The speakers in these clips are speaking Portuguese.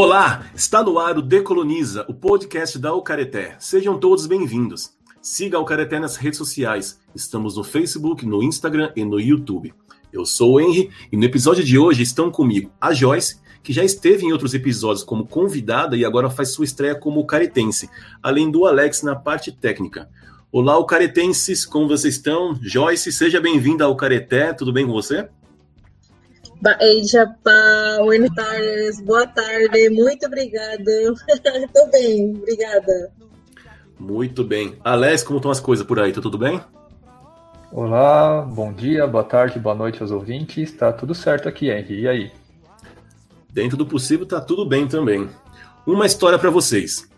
Olá, está no ar o Decoloniza, o podcast da Ucareté. Sejam todos bem-vindos. Siga a Ucareté nas redes sociais. Estamos no Facebook, no Instagram e no YouTube. Eu sou o Henry e no episódio de hoje estão comigo a Joyce, que já esteve em outros episódios como convidada e agora faz sua estreia como caretense, além do Alex na parte técnica. Olá, caretenses, como vocês estão? Joyce, seja bem-vinda ao Careté, tudo bem com você? Buenas tardes, boa tarde, muito obrigada. Estou bem, obrigada. Muito bem. Alex, como estão as coisas por aí? Tá tudo bem? Olá, bom dia, boa tarde, boa noite aos ouvintes. Tá tudo certo aqui, Henry. E aí? Dentro do possível, tá tudo bem também. Uma história para vocês.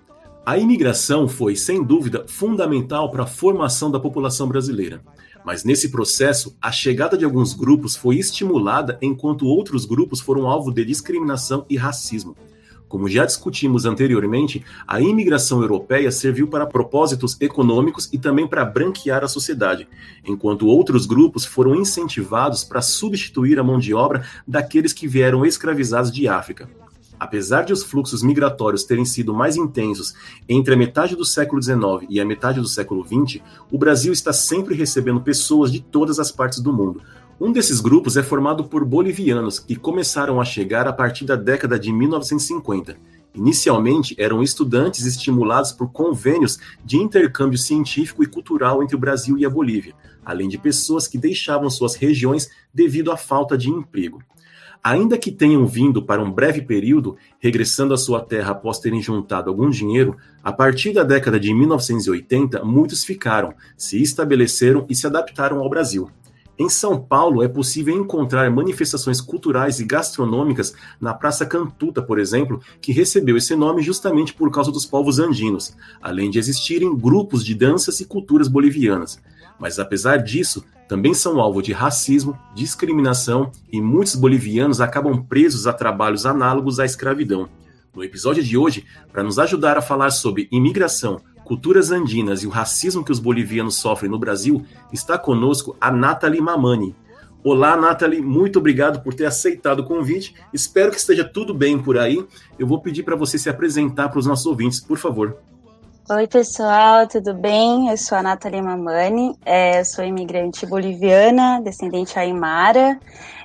A imigração foi, sem dúvida, fundamental para a formação da população brasileira. Mas nesse processo, a chegada de alguns grupos foi estimulada enquanto outros grupos foram alvo de discriminação e racismo. Como já discutimos anteriormente, a imigração europeia serviu para propósitos econômicos e também para branquear a sociedade, enquanto outros grupos foram incentivados para substituir a mão de obra daqueles que vieram escravizados de África. Apesar de os fluxos migratórios terem sido mais intensos entre a metade do século XIX e a metade do século XX, o Brasil está sempre recebendo pessoas de todas as partes do mundo. Um desses grupos é formado por bolivianos que começaram a chegar a partir da década de 1950. Inicialmente eram estudantes estimulados por convênios de intercâmbio científico e cultural entre o Brasil e a Bolívia, além de pessoas que deixavam suas regiões devido à falta de emprego. Ainda que tenham vindo para um breve período, regressando à sua terra após terem juntado algum dinheiro, a partir da década de 1980, muitos ficaram, se estabeleceram e se adaptaram ao Brasil. Em São Paulo, é possível encontrar manifestações culturais e gastronômicas na Praça Cantuta, por exemplo, que recebeu esse nome justamente por causa dos povos andinos, além de existirem grupos de danças e culturas bolivianas. Mas apesar disso, também são alvo de racismo, discriminação e muitos bolivianos acabam presos a trabalhos análogos à escravidão. No episódio de hoje, para nos ajudar a falar sobre imigração, culturas andinas e o racismo que os bolivianos sofrem no Brasil, está conosco a Nathalie Mamani. Olá, Nathalie, muito obrigado por ter aceitado o convite. Espero que esteja tudo bem por aí. Eu vou pedir para você se apresentar para os nossos ouvintes, por favor. Oi, pessoal, tudo bem? Eu sou a Nathalie Mamani, é, sou imigrante boliviana, descendente aimara,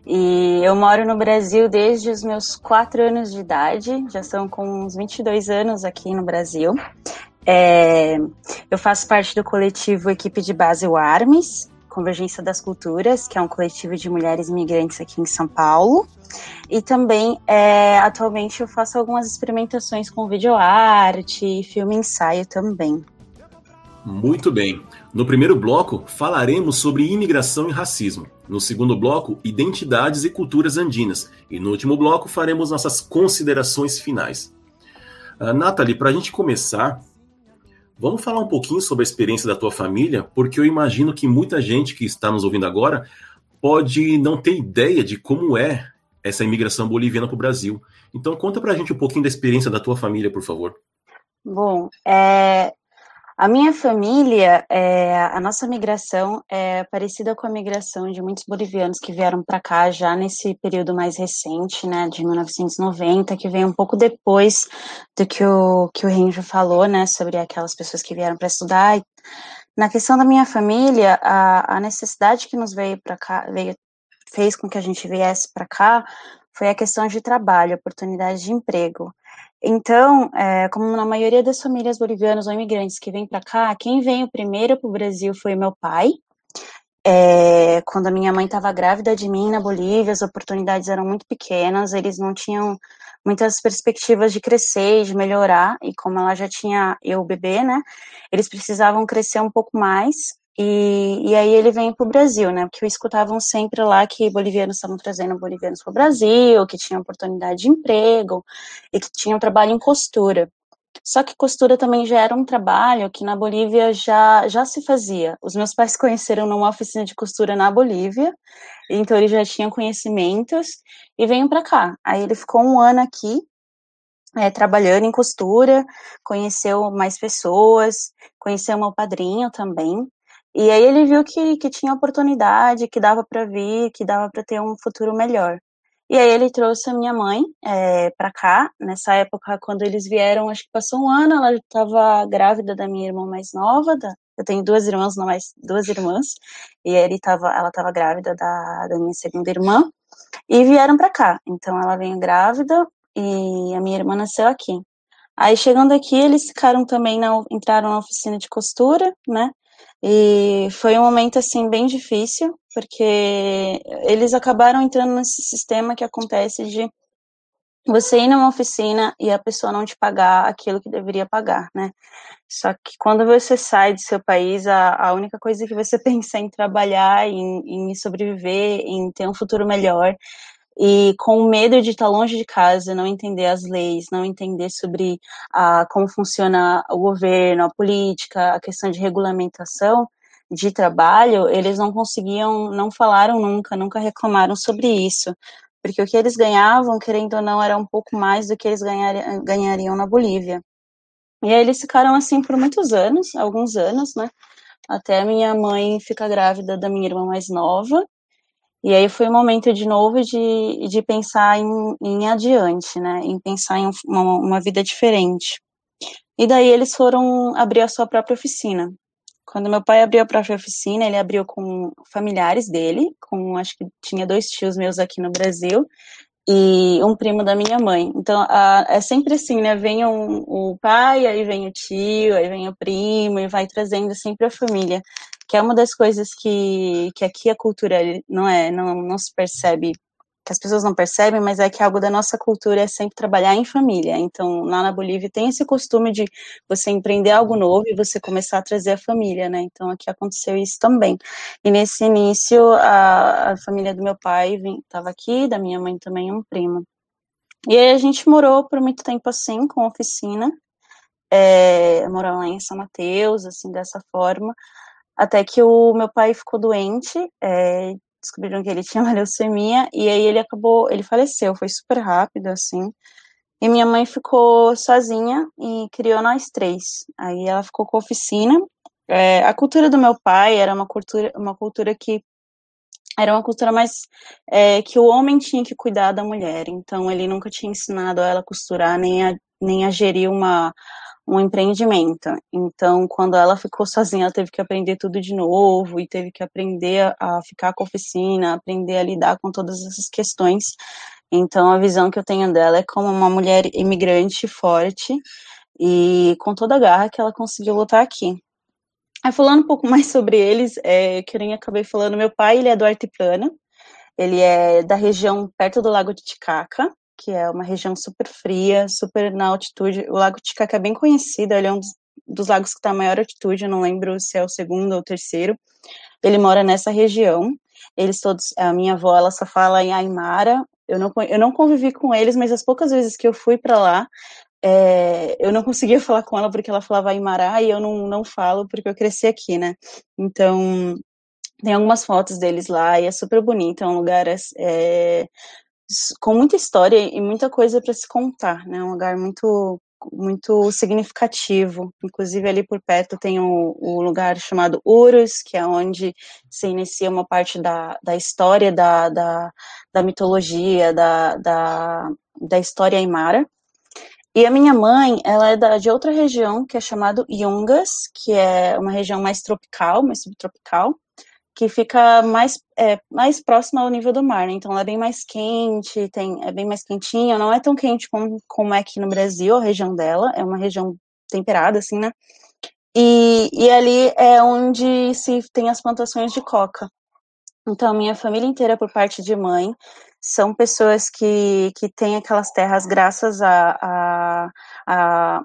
e eu moro no Brasil desde os meus quatro anos de idade, já são com uns 22 anos aqui no Brasil. É, eu faço parte do coletivo Equipe de Base Armes, Convergência das Culturas, que é um coletivo de mulheres imigrantes aqui em São Paulo. E também, é, atualmente, eu faço algumas experimentações com videoarte, filme ensaio também. Muito bem. No primeiro bloco, falaremos sobre imigração e racismo. No segundo bloco, identidades e culturas andinas. E no último bloco, faremos nossas considerações finais. Uh, Nathalie, para a gente começar, vamos falar um pouquinho sobre a experiência da tua família, porque eu imagino que muita gente que está nos ouvindo agora pode não ter ideia de como é essa imigração boliviana para o Brasil. Então, conta para a gente um pouquinho da experiência da tua família, por favor. Bom, é, a minha família, é, a nossa migração é parecida com a migração de muitos bolivianos que vieram para cá já nesse período mais recente, né, de 1990, que veio um pouco depois do que o que o Renzo falou, né, sobre aquelas pessoas que vieram para estudar. Na questão da minha família, a, a necessidade que nos veio para cá, veio fez com que a gente viesse para cá foi a questão de trabalho, oportunidade de emprego. Então, é, como na maioria das famílias bolivianas ou imigrantes que vêm para cá, quem veio primeiro para o Brasil foi meu pai. É, quando a minha mãe estava grávida de mim na Bolívia, as oportunidades eram muito pequenas, eles não tinham muitas perspectivas de crescer e de melhorar, e como ela já tinha eu, o bebê, né, eles precisavam crescer um pouco mais, e, e aí ele vem para o Brasil, né? Porque escutavam sempre lá que bolivianos estavam trazendo bolivianos para o Brasil, que tinham oportunidade de emprego e que tinham trabalho em costura. Só que costura também já era um trabalho que na Bolívia já, já se fazia. Os meus pais conheceram numa oficina de costura na Bolívia, então ele já tinham conhecimentos e veio para cá. Aí ele ficou um ano aqui, é, trabalhando em costura, conheceu mais pessoas, conheceu meu padrinho também. E aí ele viu que, que tinha oportunidade, que dava para vir, que dava para ter um futuro melhor. E aí ele trouxe a minha mãe é, para cá. Nessa época, quando eles vieram, acho que passou um ano, ela estava grávida da minha irmã mais nova. Da, eu tenho duas irmãs, não mais duas irmãs. E ele tava, ela estava grávida da, da minha segunda irmã. E vieram para cá. Então ela veio grávida e a minha irmã nasceu aqui. Aí chegando aqui, eles ficaram também na, entraram na oficina de costura, né? E foi um momento assim bem difícil, porque eles acabaram entrando nesse sistema que acontece de você ir numa oficina e a pessoa não te pagar aquilo que deveria pagar, né? Só que quando você sai do seu país, a, a única coisa que você pensa é em trabalhar, em, em sobreviver, em ter um futuro melhor e com medo de estar longe de casa, não entender as leis, não entender sobre a, como funciona o governo, a política, a questão de regulamentação de trabalho, eles não conseguiam, não falaram nunca, nunca reclamaram sobre isso, porque o que eles ganhavam, querendo ou não, era um pouco mais do que eles ganhariam, na Bolívia. E aí eles ficaram assim por muitos anos, alguns anos, né? Até minha mãe ficar grávida da minha irmã mais nova, e aí foi um momento de novo de, de pensar em, em adiante, né? Em pensar em uma, uma vida diferente. E daí eles foram abrir a sua própria oficina. Quando meu pai abriu a própria oficina, ele abriu com familiares dele, com acho que tinha dois tios meus aqui no Brasil, e um primo da minha mãe. Então, a, é sempre assim, né? Vem um, o pai, aí vem o tio, aí vem o primo, e vai trazendo sempre a família. Que é uma das coisas que, que aqui a cultura não é, não, não se percebe que as pessoas não percebem, mas é que algo da nossa cultura é sempre trabalhar em família. Então, lá na Bolívia tem esse costume de você empreender algo novo e você começar a trazer a família, né? Então, aqui aconteceu isso também. E nesse início, a, a família do meu pai estava aqui, da minha mãe também, um primo. E aí a gente morou por muito tempo assim, com oficina, é, lá em São Mateus, assim, dessa forma, até que o meu pai ficou doente, é, descobriram que ele tinha leucemia e aí ele acabou, ele faleceu, foi super rápido assim. E minha mãe ficou sozinha e criou nós três. Aí ela ficou com a oficina. É, a cultura do meu pai era uma cultura, uma cultura que era uma cultura mais é, que o homem tinha que cuidar da mulher. Então ele nunca tinha ensinado ela a costurar nem a, nem a gerir uma um empreendimento. Então, quando ela ficou sozinha, ela teve que aprender tudo de novo e teve que aprender a ficar com a oficina, aprender a lidar com todas essas questões. Então, a visão que eu tenho dela é como uma mulher imigrante forte e com toda a garra que ela conseguiu lutar aqui. Aí, falando um pouco mais sobre eles, é, que eu nem acabei falando, meu pai, ele é do Altiplano, ele é da região perto do Lago Titicaca, que é uma região super fria, super na altitude. O Lago Titicaca é bem conhecido, ele é um dos, dos lagos que está a maior altitude, eu não lembro se é o segundo ou o terceiro. Ele mora nessa região. Eles todos, a minha avó, ela só fala em Aymara. Eu não, eu não convivi com eles, mas as poucas vezes que eu fui para lá, é, eu não conseguia falar com ela porque ela falava Aymara e eu não, não falo porque eu cresci aqui, né? Então, tem algumas fotos deles lá e é super bonito, é um lugar é, com muita história e muita coisa para se contar, né? Um lugar muito muito significativo. Inclusive ali por perto tem o, o, lugar chamado Urus, que é onde se inicia uma parte da, da história da, da, da mitologia, da, da, da história aimara. E a minha mãe, ela é da, de outra região que é chamado Yungas, que é uma região mais tropical, mais subtropical que fica mais, é, mais próxima ao nível do mar, né? então ela é bem mais quente, tem, é bem mais quentinha, não é tão quente como, como é aqui no Brasil, a região dela, é uma região temperada, assim, né? E, e ali é onde se tem as plantações de coca. Então, minha família inteira, por parte de mãe, são pessoas que, que têm aquelas terras graças a, a, a,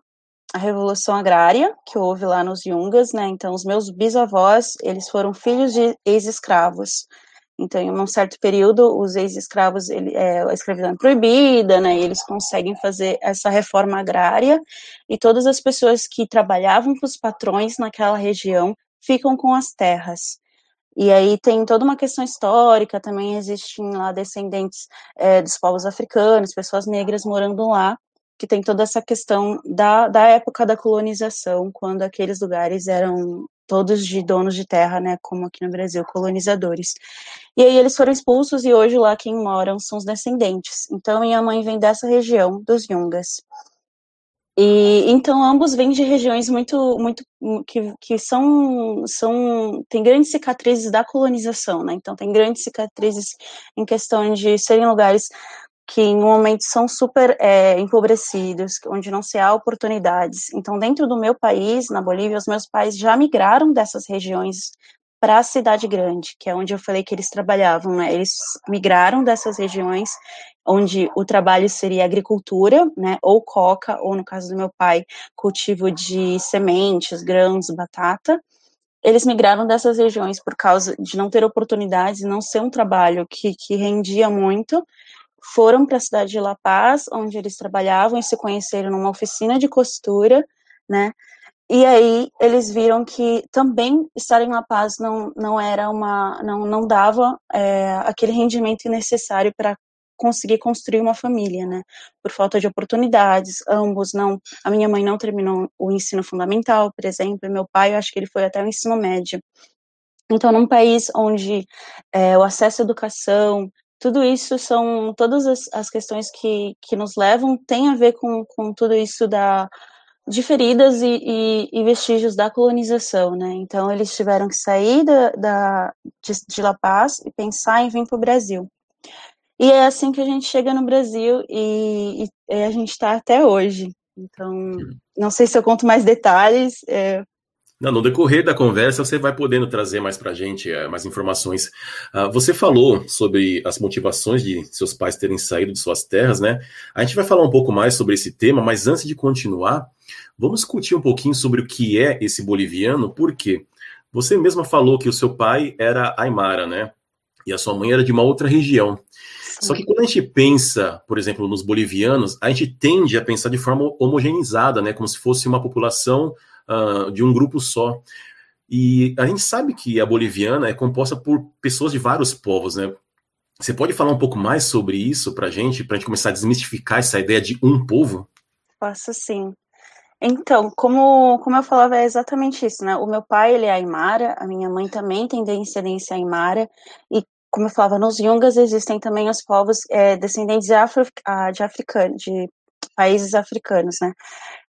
a revolução agrária que houve lá nos Yungas, né? Então, os meus bisavós, eles foram filhos de ex-escravos. Então, em um certo período, os ex-escravos, é, a escravidão é proibida, né? E eles conseguem fazer essa reforma agrária e todas as pessoas que trabalhavam com os patrões naquela região ficam com as terras. E aí tem toda uma questão histórica, também existem lá descendentes é, dos povos africanos, pessoas negras morando lá, que tem toda essa questão da, da época da colonização, quando aqueles lugares eram todos de donos de terra, né, como aqui no Brasil, colonizadores. E aí eles foram expulsos e hoje lá quem moram são os descendentes. Então minha mãe vem dessa região dos Yungas. E então ambos vêm de regiões muito muito que, que são são tem grandes cicatrizes da colonização, né? Então tem grandes cicatrizes em questão de serem lugares que em um momento são super é, empobrecidos, onde não se há oportunidades. Então, dentro do meu país, na Bolívia, os meus pais já migraram dessas regiões para a cidade grande, que é onde eu falei que eles trabalhavam, né? Eles migraram dessas regiões onde o trabalho seria agricultura, né, ou coca, ou no caso do meu pai, cultivo de sementes, grãos, batata. Eles migraram dessas regiões por causa de não ter oportunidades, não ser um trabalho que, que rendia muito, foram para a cidade de La Paz, onde eles trabalhavam e se conheceram numa oficina de costura, né? E aí eles viram que também estar em La Paz não, não era uma, não, não dava é, aquele rendimento necessário para conseguir construir uma família, né? Por falta de oportunidades, ambos não, a minha mãe não terminou o ensino fundamental, por exemplo, e meu pai, eu acho que ele foi até o ensino médio. Então, num país onde é, o acesso à educação, tudo isso são todas as, as questões que, que nos levam tem a ver com, com tudo isso da de feridas e, e, e, vestígios da colonização, né? Então eles tiveram que sair da, da de, de, La Paz e pensar em vir para o Brasil. E é assim que a gente chega no Brasil e, e a gente está até hoje. Então, não sei se eu conto mais detalhes, é, não, no decorrer da conversa, você vai podendo trazer mais para a gente é, mais informações. Uh, você falou sobre as motivações de seus pais terem saído de suas terras, né? A gente vai falar um pouco mais sobre esse tema, mas antes de continuar, vamos discutir um pouquinho sobre o que é esse boliviano, porque você mesma falou que o seu pai era aimara, né? E a sua mãe era de uma outra região. Só que quando a gente pensa, por exemplo, nos bolivianos, a gente tende a pensar de forma homogeneizada, né? Como se fosse uma população uh, de um grupo só. E a gente sabe que a boliviana é composta por pessoas de vários povos, né? Você pode falar um pouco mais sobre isso para a gente, para a gente começar a desmistificar essa ideia de um povo? Posso sim. Então, como, como eu falava, é exatamente isso, né? O meu pai, ele é aimara, a minha mãe também tem descendência aimara, e como eu falava, nos Yungas existem também os povos é, descendentes de, Afro, ah, de africanos, de países africanos, né?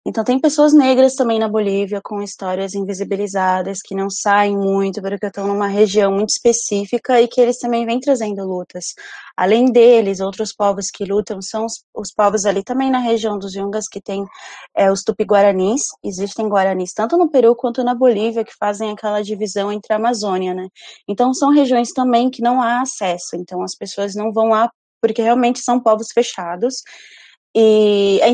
Então, tem pessoas negras também na Bolívia com histórias invisibilizadas, que não saem muito, porque estão numa região muito específica e que eles também vêm trazendo lutas. Além deles, outros povos que lutam são os, os povos ali também na região dos Yungas, que tem é, os tupi-guaranis. Existem guaranis tanto no Peru quanto na Bolívia, que fazem aquela divisão entre a Amazônia, né? Então, são regiões também que não há acesso. Então, as pessoas não vão lá porque realmente são povos fechados. E é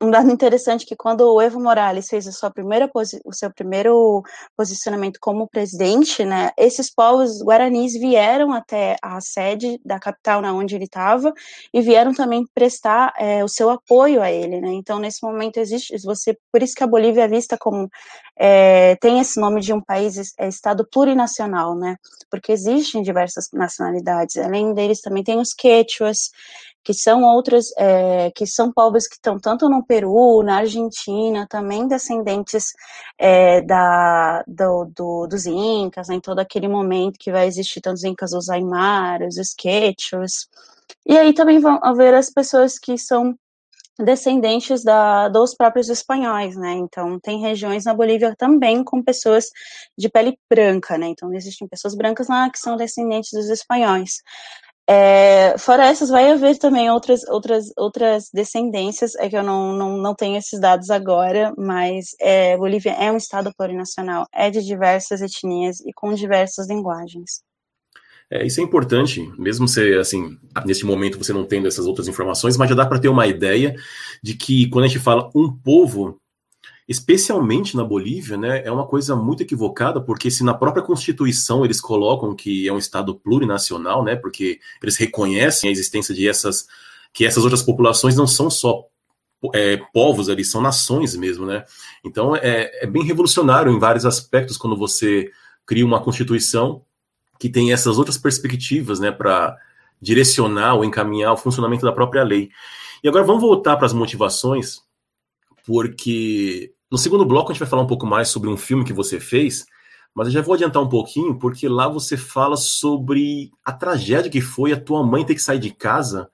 um dado interessante que quando o Evo Morales fez a sua primeira o seu primeiro posicionamento como presidente, né, esses povos guaranis vieram até a sede da capital, na onde ele estava, e vieram também prestar é, o seu apoio a ele, né. Então nesse momento existe, você, por isso que a Bolívia é vista como é, tem esse nome de um país é, estado plurinacional, né, porque existem diversas nacionalidades. Além deles também tem os quechuas que são outras, é, que são povos que estão tanto no Peru, na Argentina, também descendentes é, da, do, do, dos Incas, né, em todo aquele momento que vai existir tanto os Incas, os Aymaras, os Quechos. E aí também vão haver as pessoas que são descendentes da, dos próprios espanhóis, né? Então, tem regiões na Bolívia também com pessoas de pele branca, né? Então, existem pessoas brancas lá que são descendentes dos espanhóis. É, fora essas, vai haver também outras, outras, outras descendências, é que eu não, não, não tenho esses dados agora, mas é, Bolívia é um estado plurinacional, é de diversas etnias e com diversas linguagens. É, isso é importante, mesmo ser assim, neste momento você não tendo essas outras informações, mas já dá para ter uma ideia de que quando a gente fala um povo, especialmente na Bolívia, né, é uma coisa muito equivocada, porque se na própria Constituição eles colocam que é um Estado plurinacional, né, porque eles reconhecem a existência de essas, que essas outras populações não são só é, povos ali, são nações mesmo, né, então é, é bem revolucionário em vários aspectos quando você cria uma Constituição que tem essas outras perspectivas, né, para direcionar ou encaminhar o funcionamento da própria lei. E agora vamos voltar para as motivações, porque no segundo bloco, a gente vai falar um pouco mais sobre um filme que você fez, Mas eu já vou adiantar um pouquinho, porque lá você fala sobre a tragédia que foi a tua mãe ter que sair de casa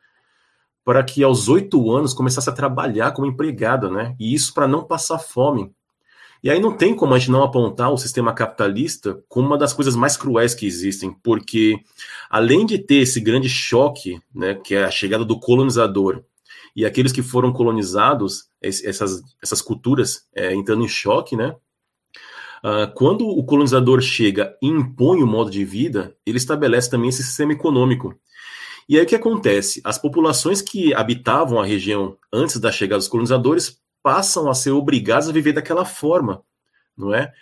para que aos oito anos começasse a trabalhar como empregada, né? E isso para não passar fome. E aí não tem como a gente não apontar o sistema capitalista como uma das coisas mais cruéis que existem, porque além de ter esse grande choque, né, que é a chegada do colonizador e aqueles que foram colonizados, essas, essas culturas é, entrando em choque, né? Uh, quando o colonizador chega e impõe o modo de vida, ele estabelece também esse sistema econômico. E aí o que acontece? As populações que habitavam a região antes da chegada dos colonizadores passam a ser obrigadas a viver daquela forma, não é?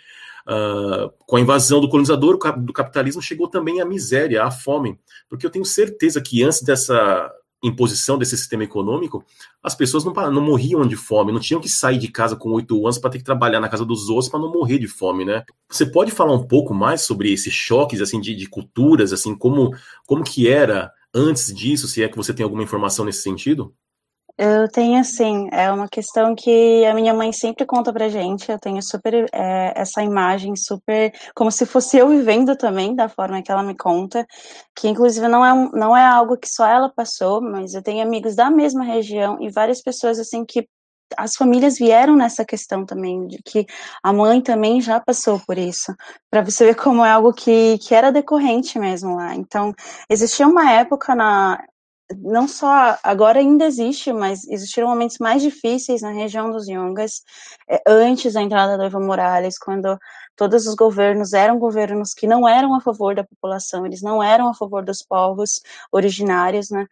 Uh, com a invasão do colonizador, do capitalismo, chegou também a miséria, a fome. Porque eu tenho certeza que antes dessa imposição desse sistema econômico, as pessoas não, não morriam de fome, não tinham que sair de casa com oito anos para ter que trabalhar na casa dos outros para não morrer de fome, né? Você pode falar um pouco mais sobre esses choques assim de, de culturas, assim como como que era antes disso, se é que você tem alguma informação nesse sentido? Eu tenho, assim, é uma questão que a minha mãe sempre conta pra gente. Eu tenho super é, essa imagem, super como se fosse eu vivendo também, da forma que ela me conta. Que inclusive não é, não é algo que só ela passou, mas eu tenho amigos da mesma região e várias pessoas, assim, que as famílias vieram nessa questão também, de que a mãe também já passou por isso, para você ver como é algo que, que era decorrente mesmo lá. Então, existia uma época na, não só agora ainda existe, mas existiram momentos mais difíceis na região dos Yungas, é, antes da entrada do Evo Morales, quando todos os governos eram governos que não eram a favor da população, eles não eram a favor dos povos originários, né?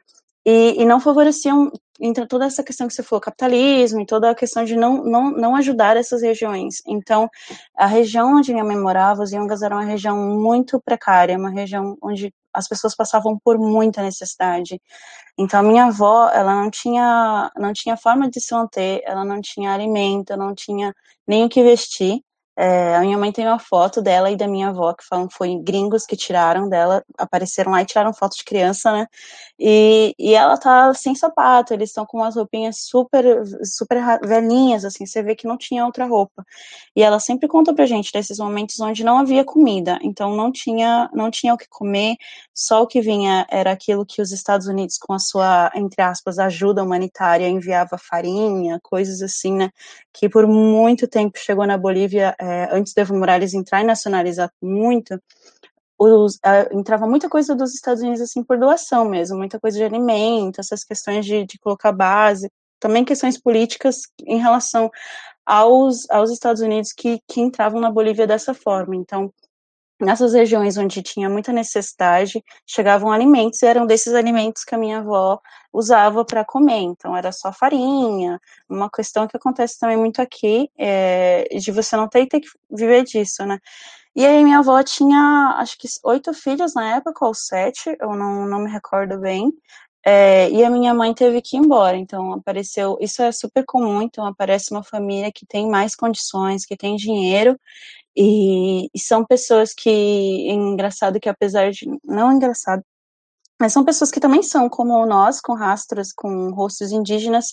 E, e não favoreciam entre toda essa questão que você falou, capitalismo e toda a questão de não, não, não ajudar essas regiões. Então, a região onde minha mãe morava, os Yungas, era uma região muito precária, uma região onde as pessoas passavam por muita necessidade. Então, a minha avó, ela não tinha, não tinha forma de se manter, ela não tinha alimento, não tinha nem o que vestir. É, a minha mãe tem uma foto dela e da minha avó, que falam foi gringos que tiraram dela, apareceram lá e tiraram foto de criança, né? E, e ela tá sem sapato, eles estão com umas roupinhas super, super velhinhas, assim, você vê que não tinha outra roupa. E ela sempre conta pra gente desses momentos onde não havia comida, então não tinha, não tinha o que comer, só o que vinha era aquilo que os Estados Unidos, com a sua, entre aspas, ajuda humanitária, enviava farinha, coisas assim, né? Que por muito tempo chegou na Bolívia é, antes do Evo Morales entrar e nacionalizar muito, os, uh, entrava muita coisa dos Estados Unidos assim por doação mesmo, muita coisa de alimento, essas questões de, de colocar base, também questões políticas em relação aos, aos Estados Unidos que, que entravam na Bolívia dessa forma. Então, nessas regiões onde tinha muita necessidade, chegavam alimentos e eram desses alimentos que a minha avó usava para comer. Então, era só farinha. Uma questão que acontece também muito aqui é de você não ter, ter que viver disso, né? E aí, minha avó tinha, acho que oito filhos na época, ou sete, eu não, não me recordo bem. É, e a minha mãe teve que ir embora, então apareceu. Isso é super comum, então aparece uma família que tem mais condições, que tem dinheiro, e, e, são pessoas que, engraçado que apesar de, não engraçado, mas são pessoas que também são como nós, com rastros, com rostos indígenas,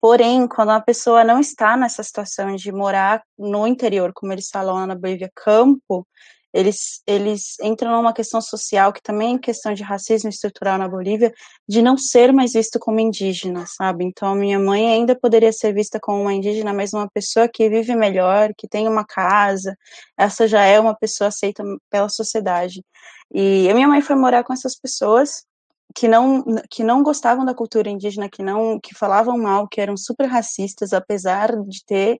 porém, quando a pessoa não está nessa situação de morar no interior, como eles falam lá na Bolívia, campo, eles, eles entram numa questão social que também é questão de racismo estrutural na Bolívia, de não ser mais visto como indígena, sabe? Então, minha mãe ainda poderia ser vista como uma indígena, mas uma pessoa que vive melhor, que tem uma casa, essa já é uma pessoa aceita pela sociedade. E a minha mãe foi morar com essas pessoas que não que não gostavam da cultura indígena, que não que falavam mal, que eram super racistas, apesar de ter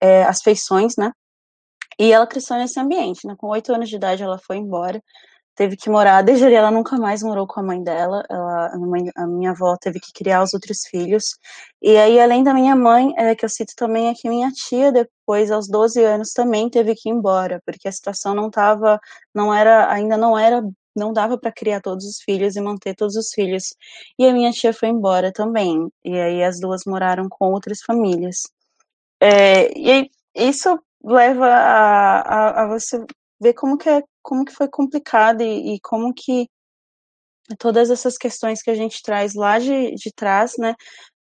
é, as feições, né? E ela cresceu nesse ambiente, né? Com oito anos de idade ela foi embora, teve que morar. Desde ali ela nunca mais morou com a mãe dela. Ela, a, mãe, a, minha avó teve que criar os outros filhos. E aí, além da minha mãe, é, que eu cito também aqui, minha tia, depois, aos 12 anos, também teve que ir embora, porque a situação não estava, não era, ainda não era, não dava para criar todos os filhos e manter todos os filhos. E a minha tia foi embora também. E aí as duas moraram com outras famílias. É, e isso leva a, a, a, você ver como que, é, como que foi complicado e, e, como que todas essas questões que a gente traz lá de, de trás, né,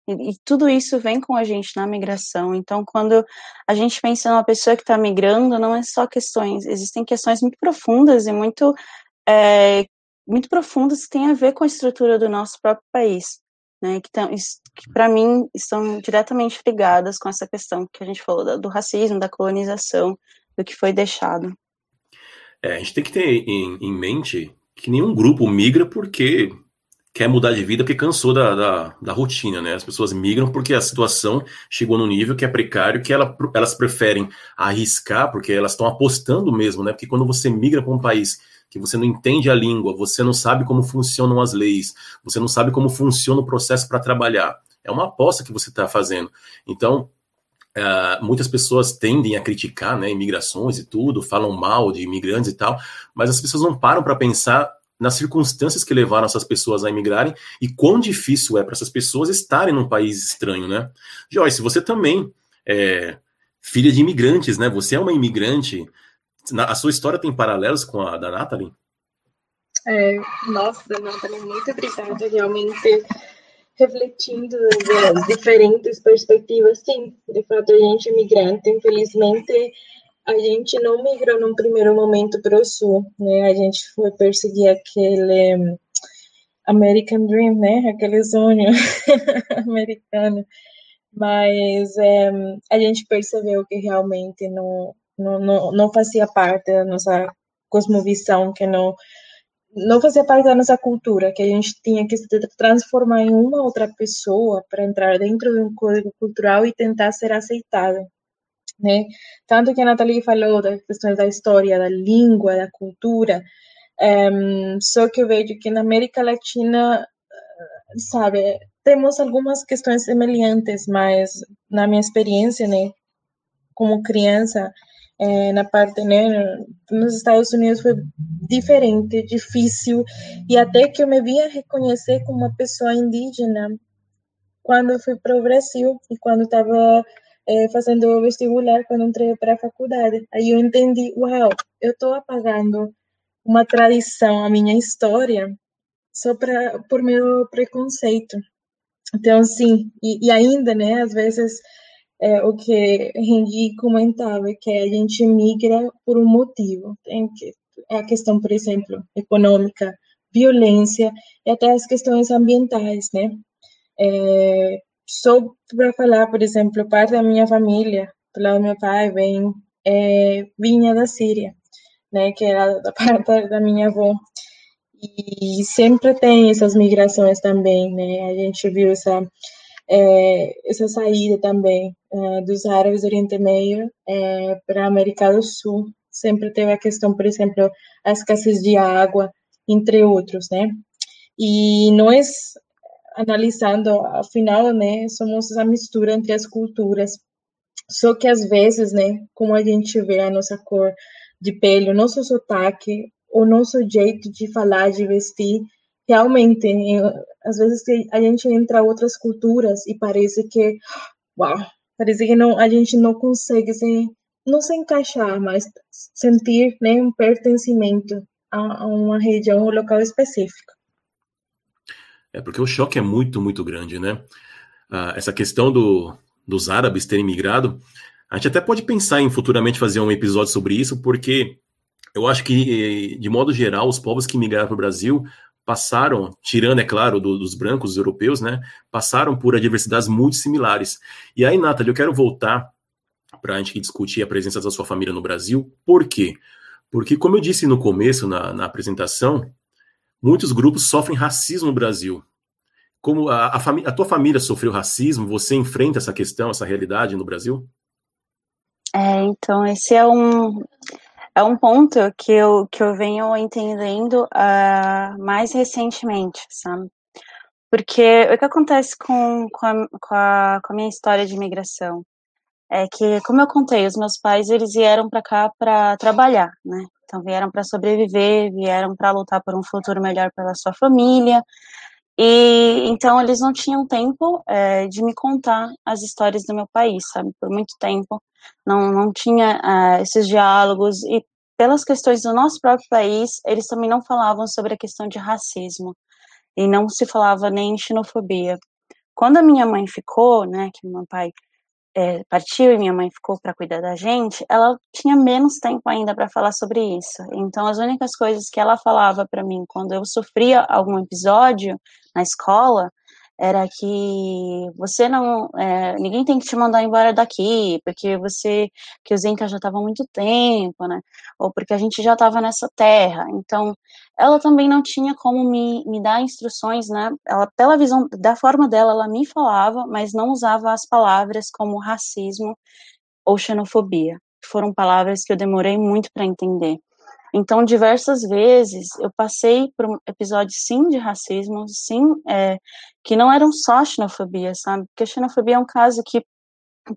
E, e, tudo isso vem com a gente na migração. Então, quando a gente pensa numa pessoa que está migrando, não é só questões, existem questões muito profundas e muito, é, muito profundas que têm a ver com a estrutura do nosso próprio país, né? Que, que para mim estão diretamente ligadas com essa questão que a gente falou do, racismo, da colonização, do que foi deixado. É, a gente tem que ter em, em mente que nenhum grupo migra porque quer mudar de vida porque cansou da, da, da, rotina, né? As pessoas migram porque a situação chegou no nível que é precário, que ela, elas preferem arriscar, porque elas estão apostando mesmo, né? Porque quando você migra para um país que você não entende a língua, você não sabe como funcionam as leis, você não sabe como funciona o processo para trabalhar, é uma aposta que você está fazendo. Então, Uh, muitas pessoas tendem a criticar né, imigrações e tudo, falam mal de imigrantes e tal, mas as pessoas não param para pensar nas circunstâncias que levaram essas pessoas a imigrarem e quão difícil é para essas pessoas estarem num país estranho, né? Joyce, você também é filha de imigrantes, né? Você é uma imigrante. A sua história tem paralelos com a da Nathalie? É, nossa, Nathalie, muito obrigada. Realmente refletindo as diferentes perspectivas, sim, de fato a gente imigrante, infelizmente a gente não migrou num primeiro momento para o sul, né? A gente foi perseguir aquele hum, American Dream, né? Aquele sonho americano. Mas é, a gente percebeu que realmente não, não, não, não fazia parte da nossa cosmovisão, que não não fazia parte da nossa cultura, que a gente tinha que se transformar em uma outra pessoa para entrar dentro de um código cultural e tentar ser aceitada né? Tanto que a Nathalie falou das questões da história, da língua, da cultura, um, só que eu vejo que na América Latina, sabe, temos algumas questões semelhantes, mas na minha experiência, né, como criança, é, na parte, né, nos Estados Unidos foi diferente, difícil, e até que eu me via reconhecer como uma pessoa indígena quando eu fui para o Brasil e quando estava é, fazendo o vestibular quando entrei para a faculdade. Aí eu entendi, uau, eu estou apagando uma tradição, a minha história, só pra, por meu preconceito. Então, sim, e, e ainda, né, às vezes, é, o que Henri comentava, que a gente migra por um motivo. Tem que, a questão, por exemplo, econômica, violência e até as questões ambientais, né? É, só para falar, por exemplo, parte da minha família, do lado do meu pai, vem, é, vinha da Síria, né, que era da parte da minha avó. E sempre tem essas migrações também, né? A gente viu essa é, essa saída também é, dos árabes do Oriente Médio é, para a América do Sul. Sempre teve a questão, por exemplo, a escassez de água, entre outros, né? E nós analisando, afinal, né, somos a mistura entre as culturas. Só que às vezes, né, como a gente vê a nossa cor de pele, o nosso sotaque, o nosso jeito de falar, de vestir, realmente, às vezes a gente entra em outras culturas e parece que, uau, parece que não, a gente não consegue se, não se encaixar, mas sentir né, um pertencimento a, a uma região ou local específico. É porque o choque é muito, muito grande, né? Ah, essa questão do, dos árabes terem migrado, a gente até pode pensar em futuramente fazer um episódio sobre isso, porque eu acho que, de modo geral, os povos que migraram para o Brasil passaram, tirando, é claro, do, dos brancos, dos europeus, né? Passaram por adversidades muito similares. E aí, Nathalie, eu quero voltar para a gente discutir a presença da sua família no Brasil. Por quê? Porque, como eu disse no começo, na, na apresentação, muitos grupos sofrem racismo no Brasil. Como a, a, a, tua família sofreu racismo, você enfrenta essa questão, essa realidade no Brasil? É, então esse é um é um ponto que eu que eu venho entendendo uh, mais recentemente, sabe? Porque o que acontece com, com, a, com, a, com a minha história de imigração é que, como eu contei, os meus pais eles vieram para cá para trabalhar, né? Então vieram para sobreviver, vieram para lutar por um futuro melhor pela sua família. E então eles não tinham tempo é, de me contar as histórias do meu país, sabe? Por muito tempo não não tinha é, esses diálogos e pelas questões do nosso próprio país, eles também não falavam sobre a questão de racismo e não se falava nem xenofobia quando a minha mãe ficou, né, que meu pai é, partiu e minha mãe ficou para cuidar da gente, ela tinha menos tempo ainda para falar sobre isso. Então, as únicas coisas que ela falava para mim quando eu sofria algum episódio na escola era que você não, é, ninguém tem que te mandar embora daqui, porque você, que os Incas já estavam há muito tempo, né, ou porque a gente já estava nessa terra, então, ela também não tinha como me, me dar instruções, né, ela, pela visão, da forma dela, ela me falava, mas não usava as palavras como racismo ou xenofobia, foram palavras que eu demorei muito para entender, então, diversas vezes eu passei por episódios, sim, de racismo, sim, é, que não eram só xenofobia, sabe? Porque a xenofobia é um caso que,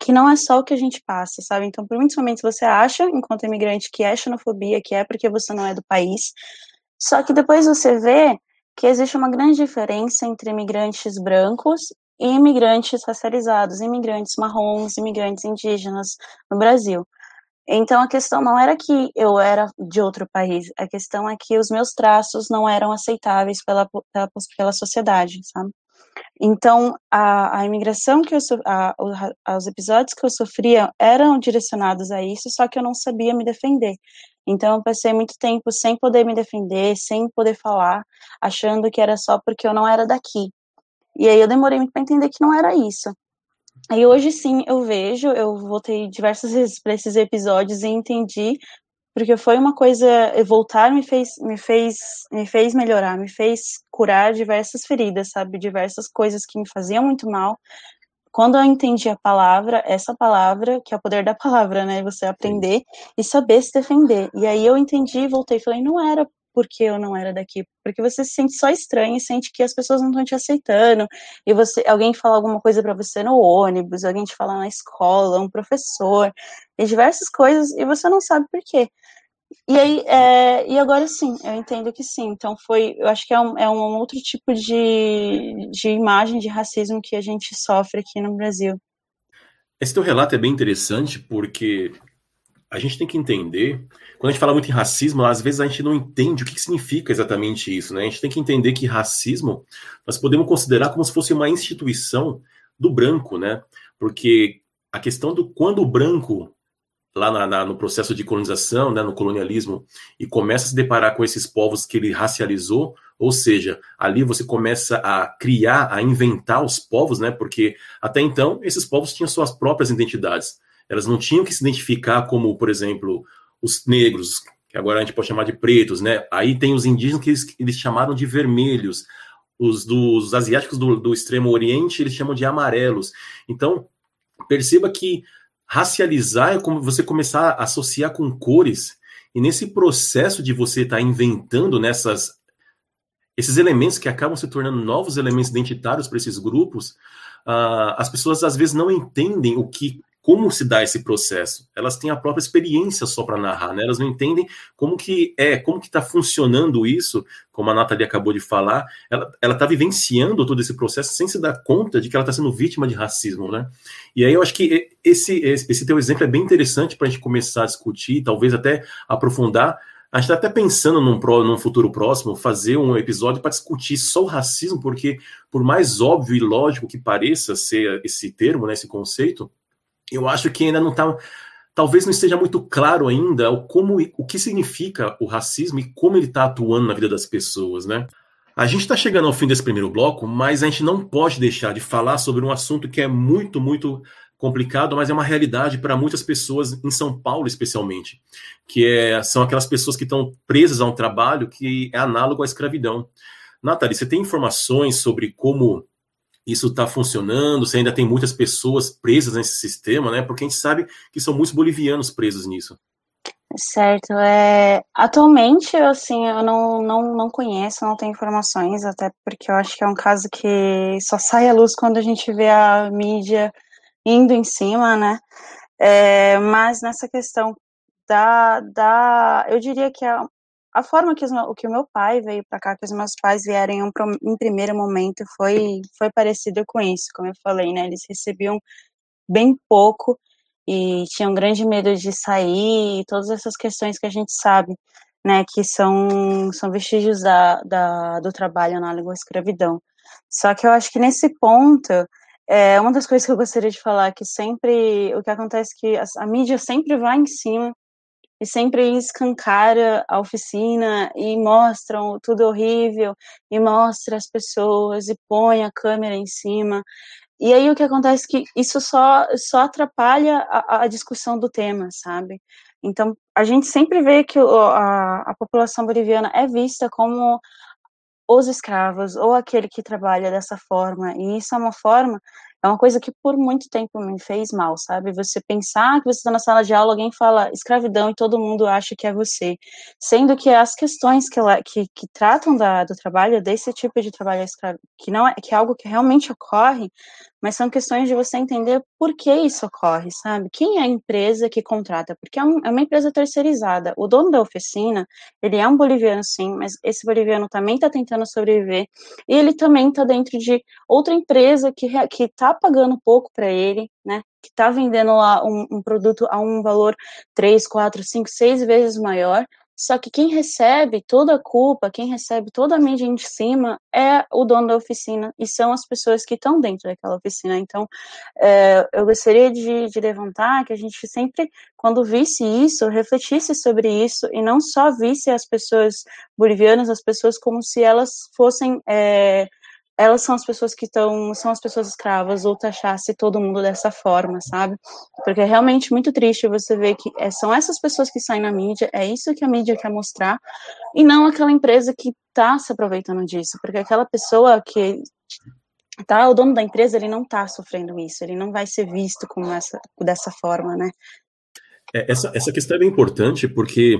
que não é só o que a gente passa, sabe? Então, por muitos momentos você acha, enquanto imigrante, que é xenofobia, que é porque você não é do país, só que depois você vê que existe uma grande diferença entre imigrantes brancos e imigrantes racializados, imigrantes marrons, imigrantes indígenas no Brasil. Então a questão não era que eu era de outro país, a questão é que os meus traços não eram aceitáveis pela, pela, pela sociedade, sabe? Então a, a imigração que eu a, os episódios que eu sofria eram direcionados a isso, só que eu não sabia me defender. Então eu passei muito tempo sem poder me defender, sem poder falar, achando que era só porque eu não era daqui. E aí eu demorei muito para entender que não era isso. Aí hoje sim eu vejo, eu voltei diversas vezes para esses episódios e entendi, porque foi uma coisa, voltar me fez, me fez, me fez melhorar, me fez curar diversas feridas, sabe, diversas coisas que me faziam muito mal. Quando eu entendi a palavra, essa palavra, que é o poder da palavra, né, você aprender e saber se defender. E aí eu entendi e voltei, falei, não era porque eu não era daqui, porque você se sente só estranho e sente que as pessoas não estão te aceitando, e você, alguém fala alguma coisa para você no ônibus, alguém te fala na escola, um professor, e diversas coisas, e você não sabe por quê. E aí, é, e agora sim, eu entendo que sim. Então foi, eu acho que é um, é um outro tipo de, de imagem de racismo que a gente sofre aqui no Brasil. Esse teu relato é bem interessante porque a gente tem que entender, quando a gente fala muito em racismo, às vezes a gente não entende o que significa exatamente isso, né? A gente tem que entender que racismo nós podemos considerar como se fosse uma instituição do branco, né? Porque a questão do quando o branco lá na, na, no processo de colonização, né, no colonialismo, e começa a se deparar com esses povos que ele racializou, ou seja, ali você começa a criar, a inventar os povos, né, porque até então esses povos tinham suas próprias identidades. Elas não tinham que se identificar como, por exemplo, os negros, que agora a gente pode chamar de pretos, né? Aí tem os indígenas que eles, eles chamaram de vermelhos. Os dos asiáticos do, do extremo oriente, eles chamam de amarelos. Então, perceba que racializar é como você começar a associar com cores. E nesse processo de você estar tá inventando nessas esses elementos que acabam se tornando novos elementos identitários para esses grupos, uh, as pessoas às vezes não entendem o que como se dá esse processo. Elas têm a própria experiência só para narrar, né? Elas não entendem como que é, como que está funcionando isso, como a Nathalie acabou de falar. Ela está vivenciando todo esse processo sem se dar conta de que ela está sendo vítima de racismo, né? E aí eu acho que esse, esse teu exemplo é bem interessante para a gente começar a discutir, talvez até aprofundar. A gente está até pensando num, pro, num futuro próximo fazer um episódio para discutir só o racismo, porque por mais óbvio e lógico que pareça ser esse termo, né, esse conceito, eu acho que ainda não está. Talvez não esteja muito claro ainda o, como, o que significa o racismo e como ele está atuando na vida das pessoas, né? A gente está chegando ao fim desse primeiro bloco, mas a gente não pode deixar de falar sobre um assunto que é muito, muito complicado, mas é uma realidade para muitas pessoas em São Paulo, especialmente, que é, são aquelas pessoas que estão presas a um trabalho que é análogo à escravidão. Nathalie, você tem informações sobre como isso está funcionando, se ainda tem muitas pessoas presas nesse sistema, né? Porque a gente sabe que são muitos bolivianos presos nisso. Certo. É, atualmente, assim, eu não, não, não conheço, não tenho informações, até porque eu acho que é um caso que só sai à luz quando a gente vê a mídia indo em cima, né? É, mas nessa questão da, da. Eu diria que é a forma que, os, que o meu pai veio para cá, que os meus pais vieram em, um, em primeiro momento, foi, foi parecido com isso, como eu falei, né? Eles recebiam bem pouco e tinham grande medo de sair, e todas essas questões que a gente sabe, né, que são, são vestígios da, da, do trabalho na língua escravidão. Só que eu acho que nesse ponto, é, uma das coisas que eu gostaria de falar é que sempre, o que acontece é que a, a mídia sempre vai em cima e sempre escancara a oficina e mostram tudo horrível e mostra as pessoas e põe a câmera em cima. E aí o que acontece é que isso só, só atrapalha a, a discussão do tema, sabe? Então, a gente sempre vê que a, a população boliviana é vista como os escravos ou aquele que trabalha dessa forma, e isso é uma forma é uma coisa que por muito tempo me fez mal, sabe? Você pensar que você está na sala de aula, alguém fala escravidão e todo mundo acha que é você. Sendo que as questões que, que, que tratam da, do trabalho, desse tipo de trabalho que, não é, que é algo que realmente ocorre, mas são questões de você entender por que isso ocorre, sabe? Quem é a empresa que contrata? Porque é, um, é uma empresa terceirizada. O dono da oficina, ele é um boliviano, sim, mas esse boliviano também está tentando sobreviver e ele também está dentro de outra empresa que está pagando pouco para ele, né? Que está vendendo lá um, um produto a um valor três, quatro, cinco, seis vezes maior só que quem recebe toda a culpa, quem recebe toda a mídia em cima é o dono da oficina e são as pessoas que estão dentro daquela oficina. Então, é, eu gostaria de, de, levantar que a gente sempre, quando visse isso, refletisse sobre isso e não só visse as pessoas bolivianas, as pessoas como se elas fossem é, elas são as pessoas que estão, são as pessoas escravas, ou taxasse todo mundo dessa forma, sabe? Porque é realmente muito triste você ver que é, são essas pessoas que saem na mídia, é isso que a mídia quer mostrar, e não aquela empresa que está se aproveitando disso, porque aquela pessoa que tá, o dono da empresa, ele não está sofrendo isso, ele não vai ser visto como essa, dessa forma, né? É, essa, essa questão é bem importante, porque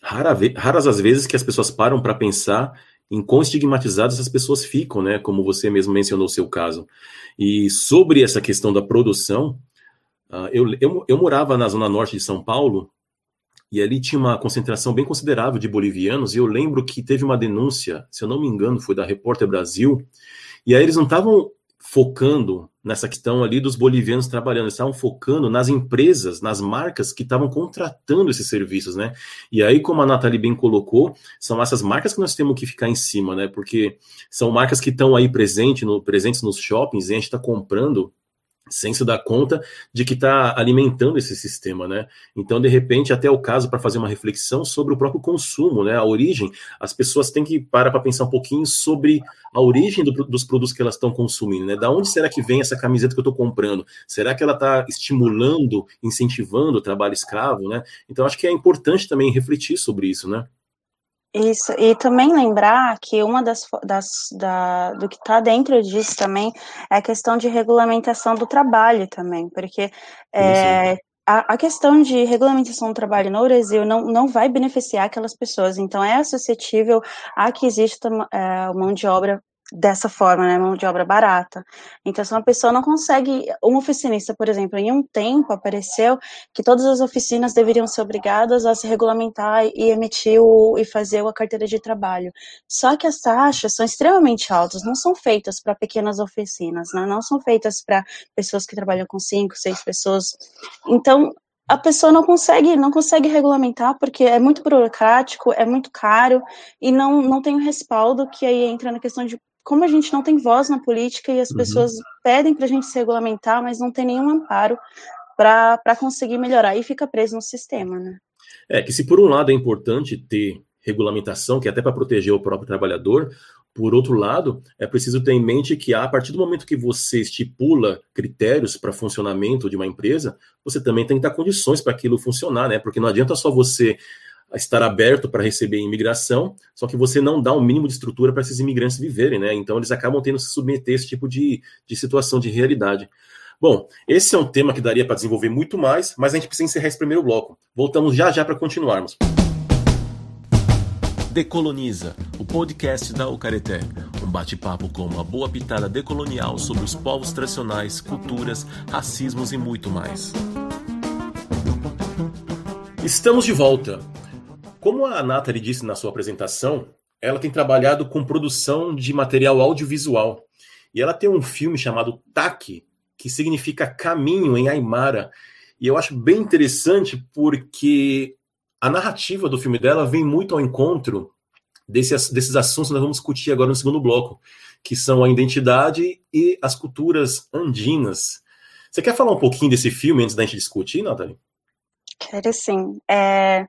rara, raras as vezes que as pessoas param para pensar em quão estigmatizadas essas pessoas ficam, né? Como você mesmo mencionou o seu caso. E sobre essa questão da produção, uh, eu, eu, eu morava na zona norte de São Paulo e ali tinha uma concentração bem considerável de bolivianos e eu lembro que teve uma denúncia, se eu não me engano, foi da Repórter Brasil, e aí eles não estavam focando nessa questão ali dos bolivianos trabalhando, eles estavam focando nas empresas, nas marcas que estavam contratando esses serviços, né? E aí, como a Nathalie bem colocou, são essas marcas que nós temos que ficar em cima, né? Porque são marcas que estão aí presente no, presentes nos shoppings e a gente está comprando sem se dar conta de que está alimentando esse sistema, né? Então, de repente, até o caso para fazer uma reflexão sobre o próprio consumo, né? A origem, as pessoas têm que parar para pensar um pouquinho sobre a origem do, dos produtos que elas estão consumindo, né? Da onde será que vem essa camiseta que eu estou comprando? Será que ela está estimulando, incentivando o trabalho escravo, né? Então, acho que é importante também refletir sobre isso, né? Isso, e também lembrar que uma das, das da, do que está dentro disso também é a questão de regulamentação do trabalho também, porque é, a, a, questão de regulamentação do trabalho no Brasil não, não vai beneficiar aquelas pessoas, então é suscetível a que exista é, mão de obra dessa forma, né, mão de obra barata. Então, se uma pessoa não consegue, um oficinista, por exemplo, em um tempo apareceu que todas as oficinas deveriam ser obrigadas a se regulamentar e emitir o, e fazer a carteira de trabalho. Só que as taxas são extremamente altas, não são feitas para pequenas oficinas, né, não são feitas para pessoas que trabalham com cinco, seis pessoas. Então, a pessoa não consegue, não consegue regulamentar porque é muito burocrático, é muito caro e não, não tem o respaldo que aí entra na questão de como a gente não tem voz na política e as uhum. pessoas pedem para a gente se regulamentar, mas não tem nenhum amparo para conseguir melhorar e fica preso no sistema, né? É que se por um lado é importante ter regulamentação, que é até para proteger o próprio trabalhador, por outro lado, é preciso ter em mente que a partir do momento que você estipula critérios para funcionamento de uma empresa, você também tem que dar condições para aquilo funcionar, né? Porque não adianta só você estar aberto para receber imigração, só que você não dá um mínimo de estrutura para esses imigrantes viverem, né? Então eles acabam tendo que se submeter a esse tipo de, de situação, de realidade. Bom, esse é um tema que daria para desenvolver muito mais, mas a gente precisa encerrar esse primeiro bloco. Voltamos já já para continuarmos. Decoloniza, o podcast da Ucareté. Um bate-papo com uma boa pitada decolonial sobre os povos tradicionais, culturas, racismos e muito mais. Estamos de volta. Como a Nathalie disse na sua apresentação, ela tem trabalhado com produção de material audiovisual. E ela tem um filme chamado TAC, que significa caminho em Aymara. E eu acho bem interessante porque a narrativa do filme dela vem muito ao encontro desses, desses assuntos que nós vamos discutir agora no segundo bloco, que são a identidade e as culturas andinas. Você quer falar um pouquinho desse filme antes da gente discutir, Nathalie? Quero sim. É,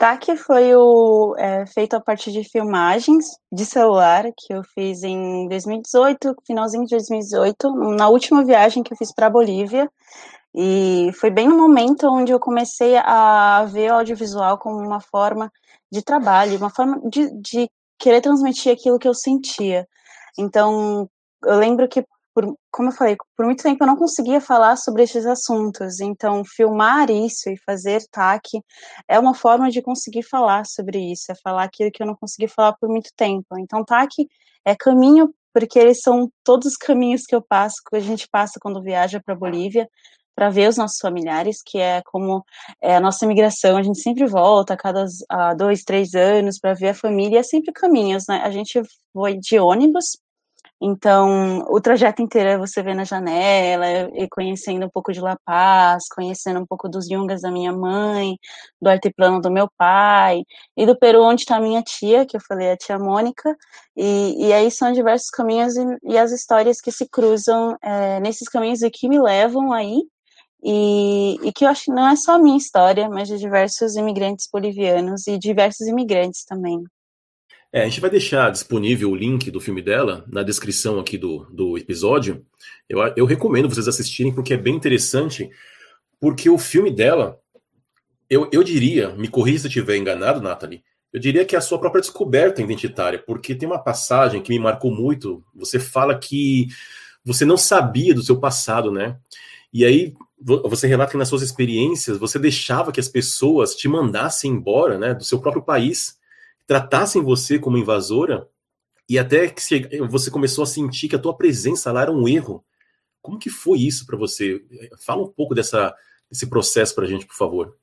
TAC foi o, é, feito a partir de filmagens de celular que eu fiz em 2018, finalzinho de 2018, na última viagem que eu fiz para a Bolívia. E foi bem no momento onde eu comecei a ver o audiovisual como uma forma de trabalho, uma forma de, de querer transmitir aquilo que eu sentia. Então, eu lembro que por, como eu falei, por muito tempo eu não conseguia falar sobre esses assuntos. Então, filmar isso e fazer TAC é uma forma de conseguir falar sobre isso, é falar aquilo que eu não consegui falar por muito tempo. Então, TAC é caminho, porque eles são todos os caminhos que eu passo, que a gente passa quando viaja para Bolívia, para ver os nossos familiares, que é como é, a nossa imigração, a gente sempre volta a cada a dois, três anos para ver a família, é sempre caminhos, né? A gente foi de ônibus então, o trajeto inteiro é você ver na janela e conhecendo um pouco de La Paz, conhecendo um pouco dos yungas da minha mãe, do altiplano do meu pai, e do Peru, onde está minha tia, que eu falei, a tia Mônica, e, e aí são diversos caminhos e, e as histórias que se cruzam é, nesses caminhos e que me levam aí, e, e, que eu acho que não é só a minha história, mas de diversos imigrantes bolivianos e diversos imigrantes também. É, a gente vai deixar disponível o link do filme dela na descrição aqui do, do episódio. Eu, eu recomendo vocês assistirem porque é bem interessante, porque o filme dela, eu, eu diria, me corrija se eu estiver enganado, Nathalie, eu diria que é a sua própria descoberta identitária, porque tem uma passagem que me marcou muito. Você fala que você não sabia do seu passado, né? E aí você relata que nas suas experiências você deixava que as pessoas te mandassem embora, né, do seu próprio país tratassem você como invasora e até que você começou a sentir que a tua presença lá era um erro. Como que foi isso para você? Fala um pouco dessa, desse processo para a gente, por favor.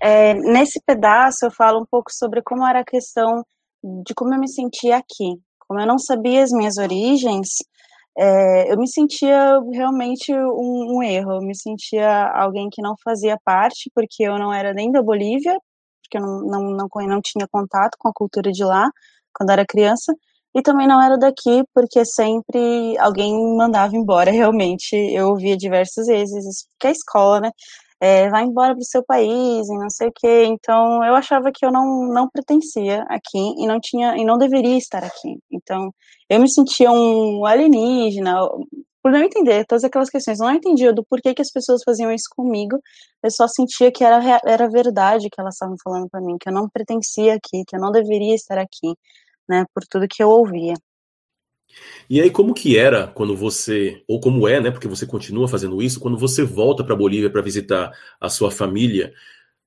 É, nesse pedaço eu falo um pouco sobre como era a questão de como eu me sentia aqui. Como eu não sabia as minhas origens, é, eu me sentia realmente um, um, erro. Eu me sentia alguém que não fazia parte, porque eu não era nem da Bolívia, porque eu não, não, não, não tinha contato com a cultura de lá quando era criança, e também não era daqui, porque sempre alguém mandava embora, realmente. Eu ouvia diversas vezes, porque a escola, né? É, vai embora para o seu país e não sei o quê. Então, eu achava que eu não, não pertencia aqui e não tinha e não deveria estar aqui. Então, eu me sentia um alienígena, por não entender todas aquelas questões. Eu não entendia do porquê que as pessoas faziam isso comigo. Eu só sentia que era, era verdade que elas estavam falando para mim, que eu não pertencia aqui, que eu não deveria estar aqui, né, por tudo que eu ouvia. E aí, como que era quando você, ou como é, né, porque você continua fazendo isso, quando você volta para Bolívia para visitar a sua família,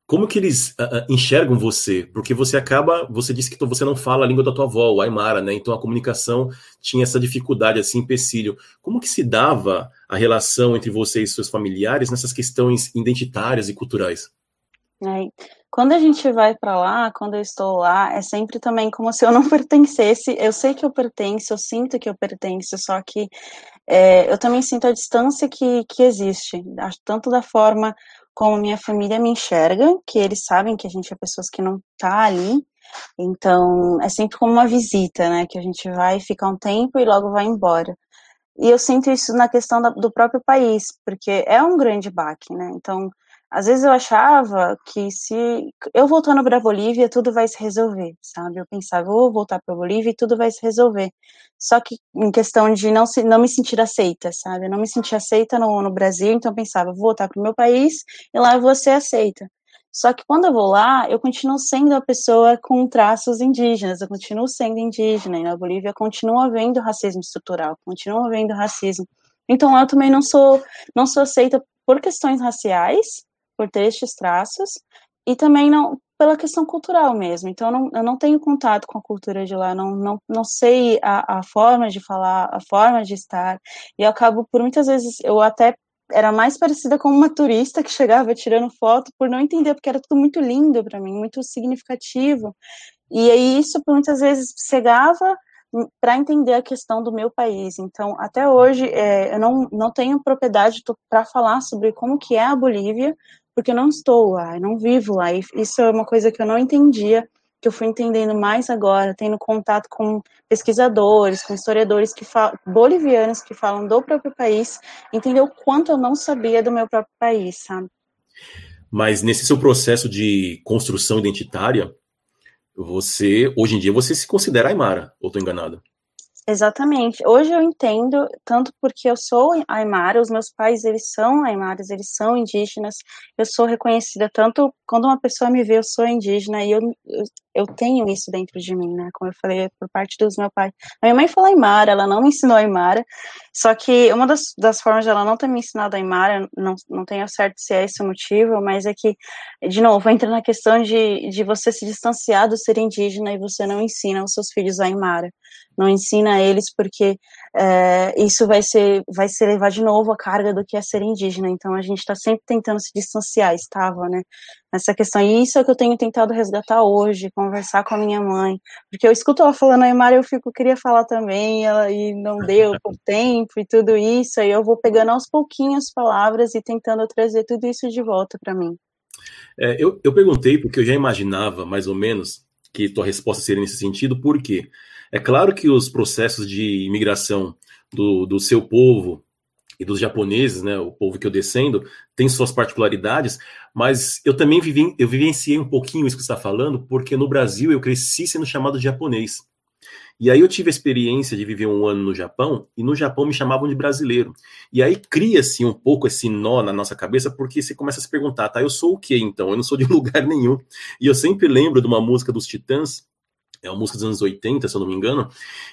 como que eles uh, enxergam você? Porque você acaba, você disse que você não fala a língua da tua avó, o Aymara, né? Então a comunicação tinha essa dificuldade, esse empecilho. Como que se dava a relação entre você e seus familiares nessas questões identitárias e culturais? É, quando a gente vai para lá, quando eu estou lá, é sempre também como se eu não pertencesse. Eu sei que eu pertenço, eu sinto que eu pertenço, só que é, eu também sinto a distância que, que existe, tanto da forma como minha família me enxerga, que eles sabem que a gente é pessoas que não tá ali. Então, é sempre como uma visita, né? Que a gente vai ficar um tempo e logo vai embora. E eu sinto isso na questão da, do próprio país, porque é um grande baque, né? Então, às vezes eu achava que se eu voltando para a Bolívia, tudo vai se resolver, sabe? Eu pensava, vou voltar para a Bolívia e tudo vai se resolver. Só que em questão de não, se, não me sentir aceita, sabe? Eu não me sentia aceita no, no Brasil, então eu pensava, vou voltar para o meu país e lá eu vou ser aceita. Só que quando eu vou lá, eu continuo sendo a pessoa com traços indígenas, eu continuo sendo indígena, e na Bolívia continua havendo racismo estrutural, continua havendo racismo. Então eu também não sou, não sou aceita por questões raciais, por ter estes traços, e também não pela questão cultural mesmo. Então, eu não, eu não tenho contato com a cultura de lá, não, não, não sei a, a forma de falar, a forma de estar, e eu acabo, por muitas vezes, eu até era mais parecida com uma turista que chegava tirando foto por não entender, porque era tudo muito lindo para mim, muito significativo. E aí isso por muitas vezes cegava para entender a questão do meu país. Então, até hoje, é, eu não, não tenho propriedade para falar sobre como que é a Bolívia, porque eu não estou lá, eu não vivo lá. E isso é uma coisa que eu não entendia que eu fui entendendo mais agora, tendo contato com pesquisadores, com historiadores que bolivianos que falam do próprio país, entender o quanto eu não sabia do meu próprio país, sabe? Mas nesse seu processo de construção identitária, você, hoje em dia, você se considera Aymara, ou estou enganado? Exatamente. Hoje eu entendo, tanto porque eu sou aimara, os meus pais, eles são aimaras, eles são indígenas, eu sou reconhecida tanto quando uma pessoa me vê, eu sou indígena, e eu, eu, eu tenho isso dentro de mim, né, como eu falei, por parte dos meus pais. A minha mãe falou aimara, ela não me ensinou aimara, só que uma das, das formas dela não ter me ensinado aimara, não, não tenho certo se é esse o motivo, mas é que, de novo, entra na questão de, de você se distanciar do ser indígena e você não ensina os seus filhos a aimara não ensina eles porque é, isso vai ser vai ser levar de novo a carga do que é ser indígena. Então a gente está sempre tentando se distanciar, estava, né? Nessa questão. E isso é o que eu tenho tentado resgatar hoje, conversar com a minha mãe, porque eu escuto ela falando a Mara, eu fico queria falar também, ela e não deu por tempo e tudo isso. Aí eu vou pegando aos pouquinhos palavras e tentando trazer tudo isso de volta para mim. É, eu, eu perguntei porque eu já imaginava mais ou menos que tua resposta seria nesse sentido, por quê? É claro que os processos de imigração do, do seu povo e dos japoneses, né, o povo que eu descendo, tem suas particularidades, mas eu também vivi, eu vivenciei um pouquinho isso que você está falando, porque no Brasil eu cresci sendo chamado de japonês. E aí eu tive a experiência de viver um ano no Japão, e no Japão me chamavam de brasileiro. E aí cria-se um pouco esse nó na nossa cabeça, porque você começa a se perguntar, tá, eu sou o quê então? Eu não sou de lugar nenhum. E eu sempre lembro de uma música dos Titãs, é uma música dos anos 80, se eu não me engano,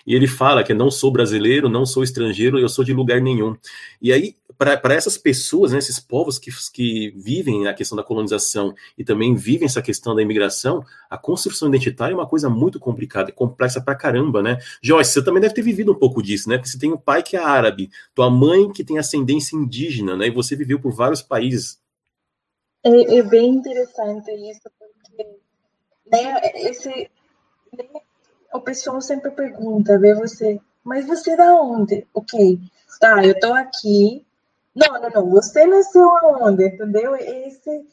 e ele fala que não sou brasileiro, não sou estrangeiro, eu sou de lugar nenhum. E aí, para essas pessoas, né, esses povos que, que vivem a questão da colonização e também vivem essa questão da imigração, a construção identitária é uma coisa muito complicada e complexa pra caramba, né? Joyce, você também deve ter vivido um pouco disso, né? Porque você tem um pai que é árabe, tua mãe que tem ascendência indígena, né? E você viveu por vários países. É, é bem interessante isso, porque né, esse o pessoal sempre pergunta, vê você, mas você é da onde? Ok, tá, eu tô aqui. Não, não, não, você nasceu aonde? Entendeu? Esse,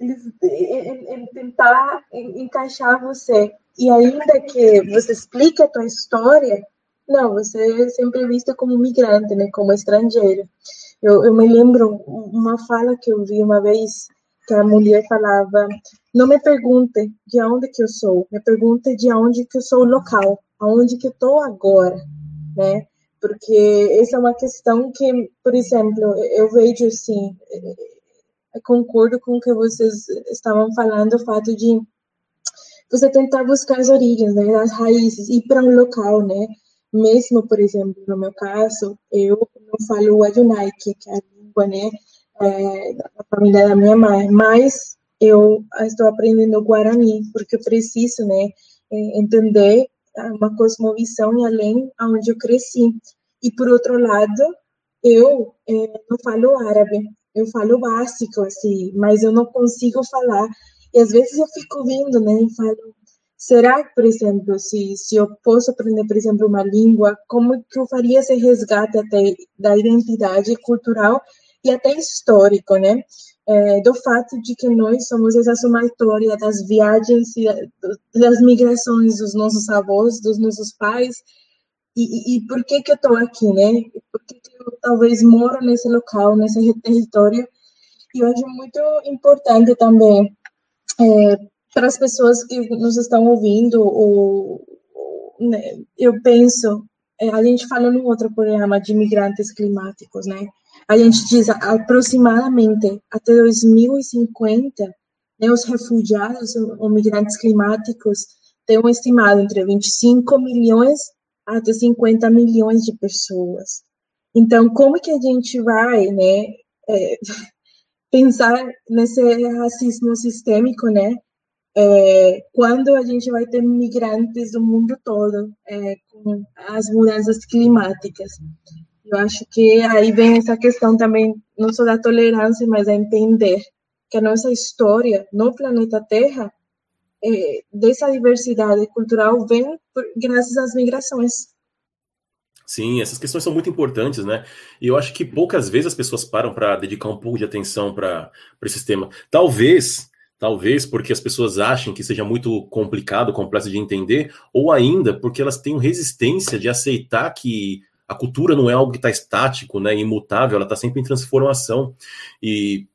eles, ele, tentar encaixar você. E ainda que você explique a tua história, não, você é sempre vista como migrante, né, como estrangeiro. Eu, eu me lembro uma fala que eu vi uma vez, que a mulher falava, não me pergunte de onde que eu sou, me pergunte de onde que eu sou local, aonde que eu estou agora, né? Porque essa é uma questão que, por exemplo, eu vejo assim, eu concordo com o que vocês estavam falando, o fato de você tentar buscar as origens, né, as raízes, ir para um local, né? Mesmo, por exemplo, no meu caso, eu não falo o Adonai, que é a língua, né, é, da família da minha mãe, mas eu estou aprendendo Guarani, porque eu preciso, né, entender uma cosmovisão e além aonde eu cresci. E por outro lado, eu é, não falo árabe, eu falo básico, assim, mas eu não consigo falar. E às vezes eu fico vindo, né, e falo, será que, por exemplo, se, se eu posso aprender, por exemplo, uma língua, como que eu faria esse resgate até da identidade cultural e até histórico, né? é, do fato de que nós somos essa somatória das viagens e das migrações dos nossos avós, dos nossos pais, e, e, por que que eu estou aqui, né? Por que, que eu talvez moro nesse local, nesse território? E eu acho muito importante também é, para as pessoas que nos estão ouvindo, ou, né, eu penso, é, a gente falou no outro programa de imigrantes climáticos, né? A gente diz aproximadamente até 2050, né, os refugiados ou migrantes climáticos têm um estimado entre 25 milhões até 50 milhões de pessoas. Então, como que a gente vai, né, é, pensar nesse racismo sistêmico, né, é, quando a gente vai ter migrantes do mundo todo é, com as mudanças climáticas? Eu acho que aí vem essa questão também, não só da tolerância, mas a entender que a nossa história no planeta Terra, é, dessa diversidade cultural, vem por, graças às migrações. Sim, essas questões são muito importantes, né? E eu acho que poucas vezes as pessoas param para dedicar um pouco de atenção para esse tema. Talvez Talvez porque as pessoas achem que seja muito complicado, complexo de entender, ou ainda porque elas têm resistência de aceitar que a cultura não é algo que está estático, né, imutável, ela está sempre em transformação. E,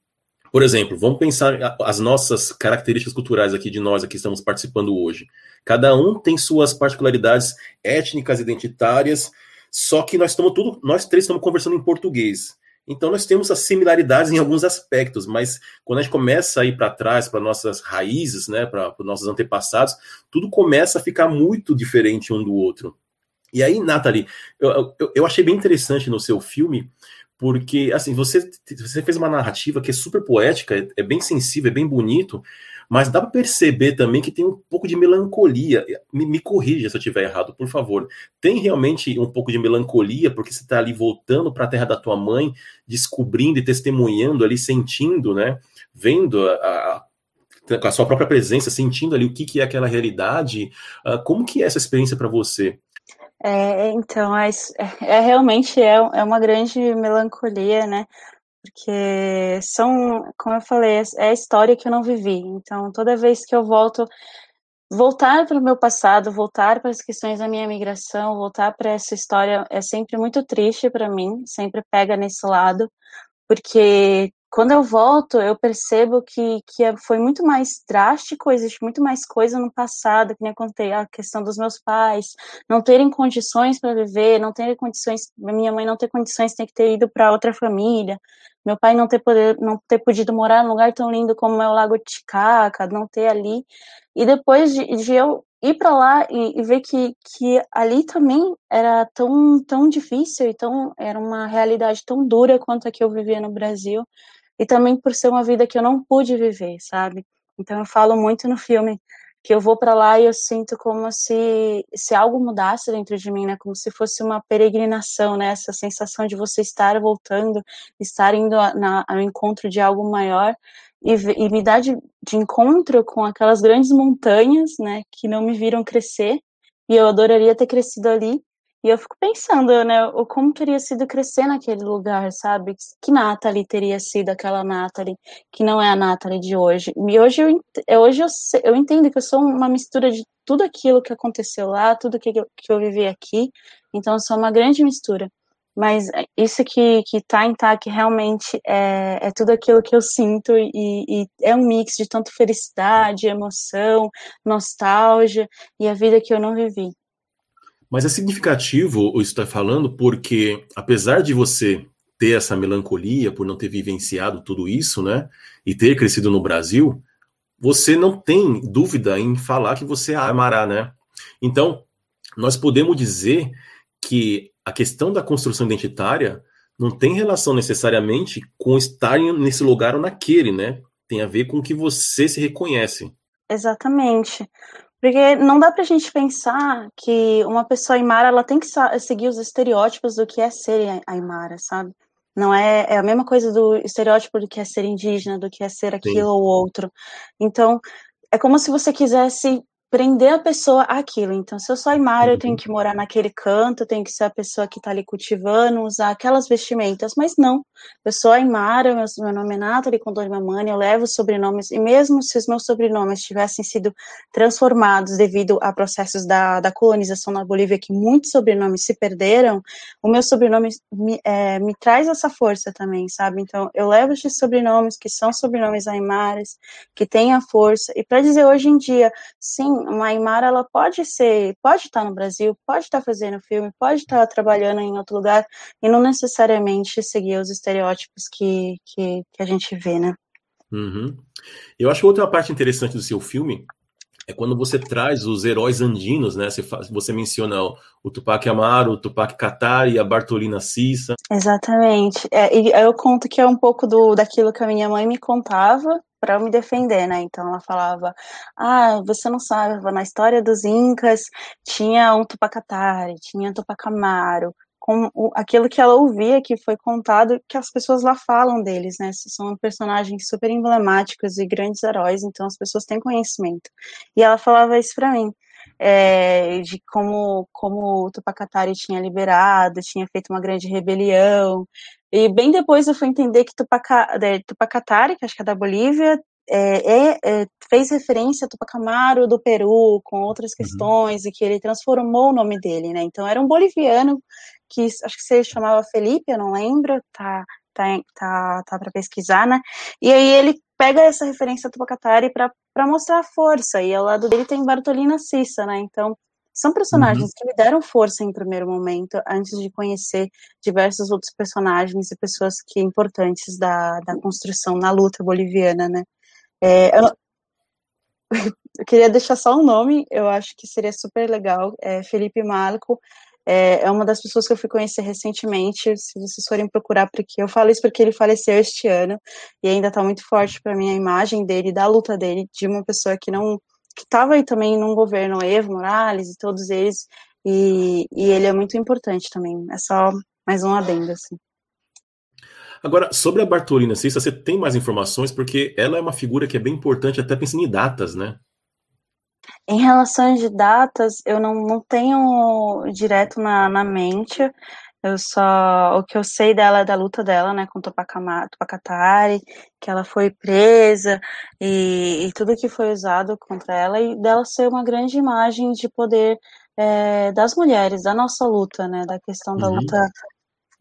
por exemplo, vamos pensar as nossas características culturais aqui de nós aqui estamos participando hoje. Cada um tem suas particularidades étnicas, identitárias, só que nós estamos tudo, nós três estamos conversando em português. Então nós temos as similaridades em alguns aspectos, mas quando a gente começa a ir para trás, para nossas raízes, né, para os nossos antepassados, tudo começa a ficar muito diferente um do outro. E aí, Nathalie, eu, eu, eu achei bem interessante no seu filme, porque assim você, você fez uma narrativa que é super poética, é, é bem sensível, é bem bonito, mas dá para perceber também que tem um pouco de melancolia. Me, me corrija se eu estiver errado, por favor. Tem realmente um pouco de melancolia, porque você está ali voltando para a terra da tua mãe, descobrindo e testemunhando ali, sentindo, né? Vendo a, a com a sua própria presença, sentindo ali o que, que é aquela realidade. Uh, como que é essa experiência para você? É, então, é, é, realmente é, é uma grande melancolia, né? porque são, como eu falei, é a história que eu não vivi. Então, toda vez que eu volto, voltar para o meu passado, voltar para as questões da minha migração, voltar para essa história é sempre muito triste para mim, sempre pega nesse lado, porque quando eu volto, eu percebo que, que é, foi muito mais drástico, existe muito mais coisa no passado, que nem eu contei, a questão dos meus pais não terem condições para viver, não terem condições, minha mãe não ter condições, tem que ter ido para outra família, meu pai não ter, poder, não ter podido morar num lugar tão lindo como é o Lago Titicaca, não ter ali, e depois de, de eu ir para lá e, e, ver que, que ali também era tão, tão difícil, então era uma realidade tão dura quanto a que eu vivia no Brasil, e também por ser uma vida que eu não pude viver, sabe? Então eu falo muito no filme que eu vou para lá e eu sinto como se se algo mudasse dentro de mim, né? Como se fosse uma peregrinação, né? Essa sensação de você estar voltando, estar indo na, ao encontro de algo maior e, e me dar de, de encontro com aquelas grandes montanhas, né? Que não me viram crescer e eu adoraria ter crescido ali e eu fico pensando, né, o como teria sido crescer naquele lugar, sabe? Que Natalie teria sido aquela Natalie, que não é a Natalie de hoje. E hoje eu, hoje eu, eu entendo que eu sou uma mistura de tudo aquilo que aconteceu lá, tudo que eu, que eu vivi aqui. Então eu sou uma grande mistura. Mas isso que, que tá em TAC realmente é, é tudo aquilo que eu sinto e, e é um mix de tanto felicidade, emoção, nostalgia e a vida que eu não vivi. Mas é significativo o está falando, porque apesar de você ter essa melancolia por não ter vivenciado tudo isso, né, e ter crescido no Brasil, você não tem dúvida em falar que você amará, né? Então, nós podemos dizer que a questão da construção identitária não tem relação necessariamente com estar nesse lugar ou naquele, né? Tem a ver com o que você se reconhece. Exatamente. Porque não dá pra gente pensar que uma pessoa aimara, ela tem que seguir os estereótipos do que é ser aimara, sabe? Não é, é a mesma coisa do estereótipo do que é ser indígena, do que é ser aquilo Sim. ou outro. Então, é como se você quisesse prender a pessoa àquilo. Então, se eu sou Aymara, eu tenho uhum. que morar naquele canto, eu tenho que ser a pessoa que está ali cultivando, usar aquelas vestimentas, mas não. Eu sou Aymara, meu, meu nome é Nathalie Condormamani, eu levo sobrenomes, e mesmo se os meus sobrenomes tivessem sido transformados devido a processos da, da colonização na Bolívia, que muitos sobrenomes se perderam, o meu sobrenome me, é, me traz essa força também, sabe? Então, eu levo esses sobrenomes, que são sobrenomes Aymaras, que têm a força, e para dizer hoje em dia, sim, uma Aymara, ela pode ser, pode estar no Brasil, pode estar fazendo filme, pode estar trabalhando em outro lugar e não necessariamente seguir os estereótipos que, que, que a gente vê, né? Uhum. Eu acho que outra parte interessante do seu filme é quando você traz os heróis andinos, né? Você, você menciona o, o Tupac Amaro, o Tupac Katari, a Bartolina Cissa. Exatamente. É, e eu conto que é um pouco do, daquilo que a minha mãe me contava para me defender, né? Então ela falava: "Ah, você não sabe, na história dos incas tinha um Tupacatari, tinha Tupacamaro, com o, aquilo que ela ouvia que foi contado, que as pessoas lá falam deles, né? São personagens super emblemáticos e grandes heróis, então as pessoas têm conhecimento. E ela falava isso para mim. É, de como, como o Tupacatari tinha liberado, tinha feito uma grande rebelião, e bem depois eu fui entender que Tupaca, Tupacatari, que acho que é da Bolívia, é, é, é, fez referência a Tupac Amaru do Peru, com outras uhum. questões, uhum. e que ele transformou o nome dele, né? Então era um boliviano que acho que se chamava Felipe, eu não lembro, tá, tá, tá, tá para pesquisar, né? E aí ele pega essa referência Tupacatari para mostrar a força, e ao lado dele tem Bartolina Cissa, né? Então são personagens uhum. que me deram força em primeiro momento, antes de conhecer diversos outros personagens e pessoas que importantes da, da construção na luta boliviana, né? É, eu, eu, queria deixar só um nome, eu acho que seria super legal, é Felipe Marco, é, é, uma das pessoas que eu fui conhecer recentemente, se vocês forem procurar, porque eu falo isso porque ele faleceu este ano, e ainda está muito forte para mim a imagem dele, da luta dele, de uma pessoa que não que estava aí também num governo, Evo Morales e todos eles, e, e ele é muito importante também. É só mais um adendo, assim. Agora, sobre a Bartolina Cissa, você tem mais informações? Porque ela é uma figura que é bem importante, até pensando em datas, né? Em relação de datas, eu não, não tenho direto na, na mente. Eu só. O que eu sei dela é da luta dela, né, com Tupacatari, que ela foi presa e, e, tudo que foi usado contra ela, e dela ser uma grande imagem de poder é, das mulheres, da nossa luta, né, da questão da uhum. luta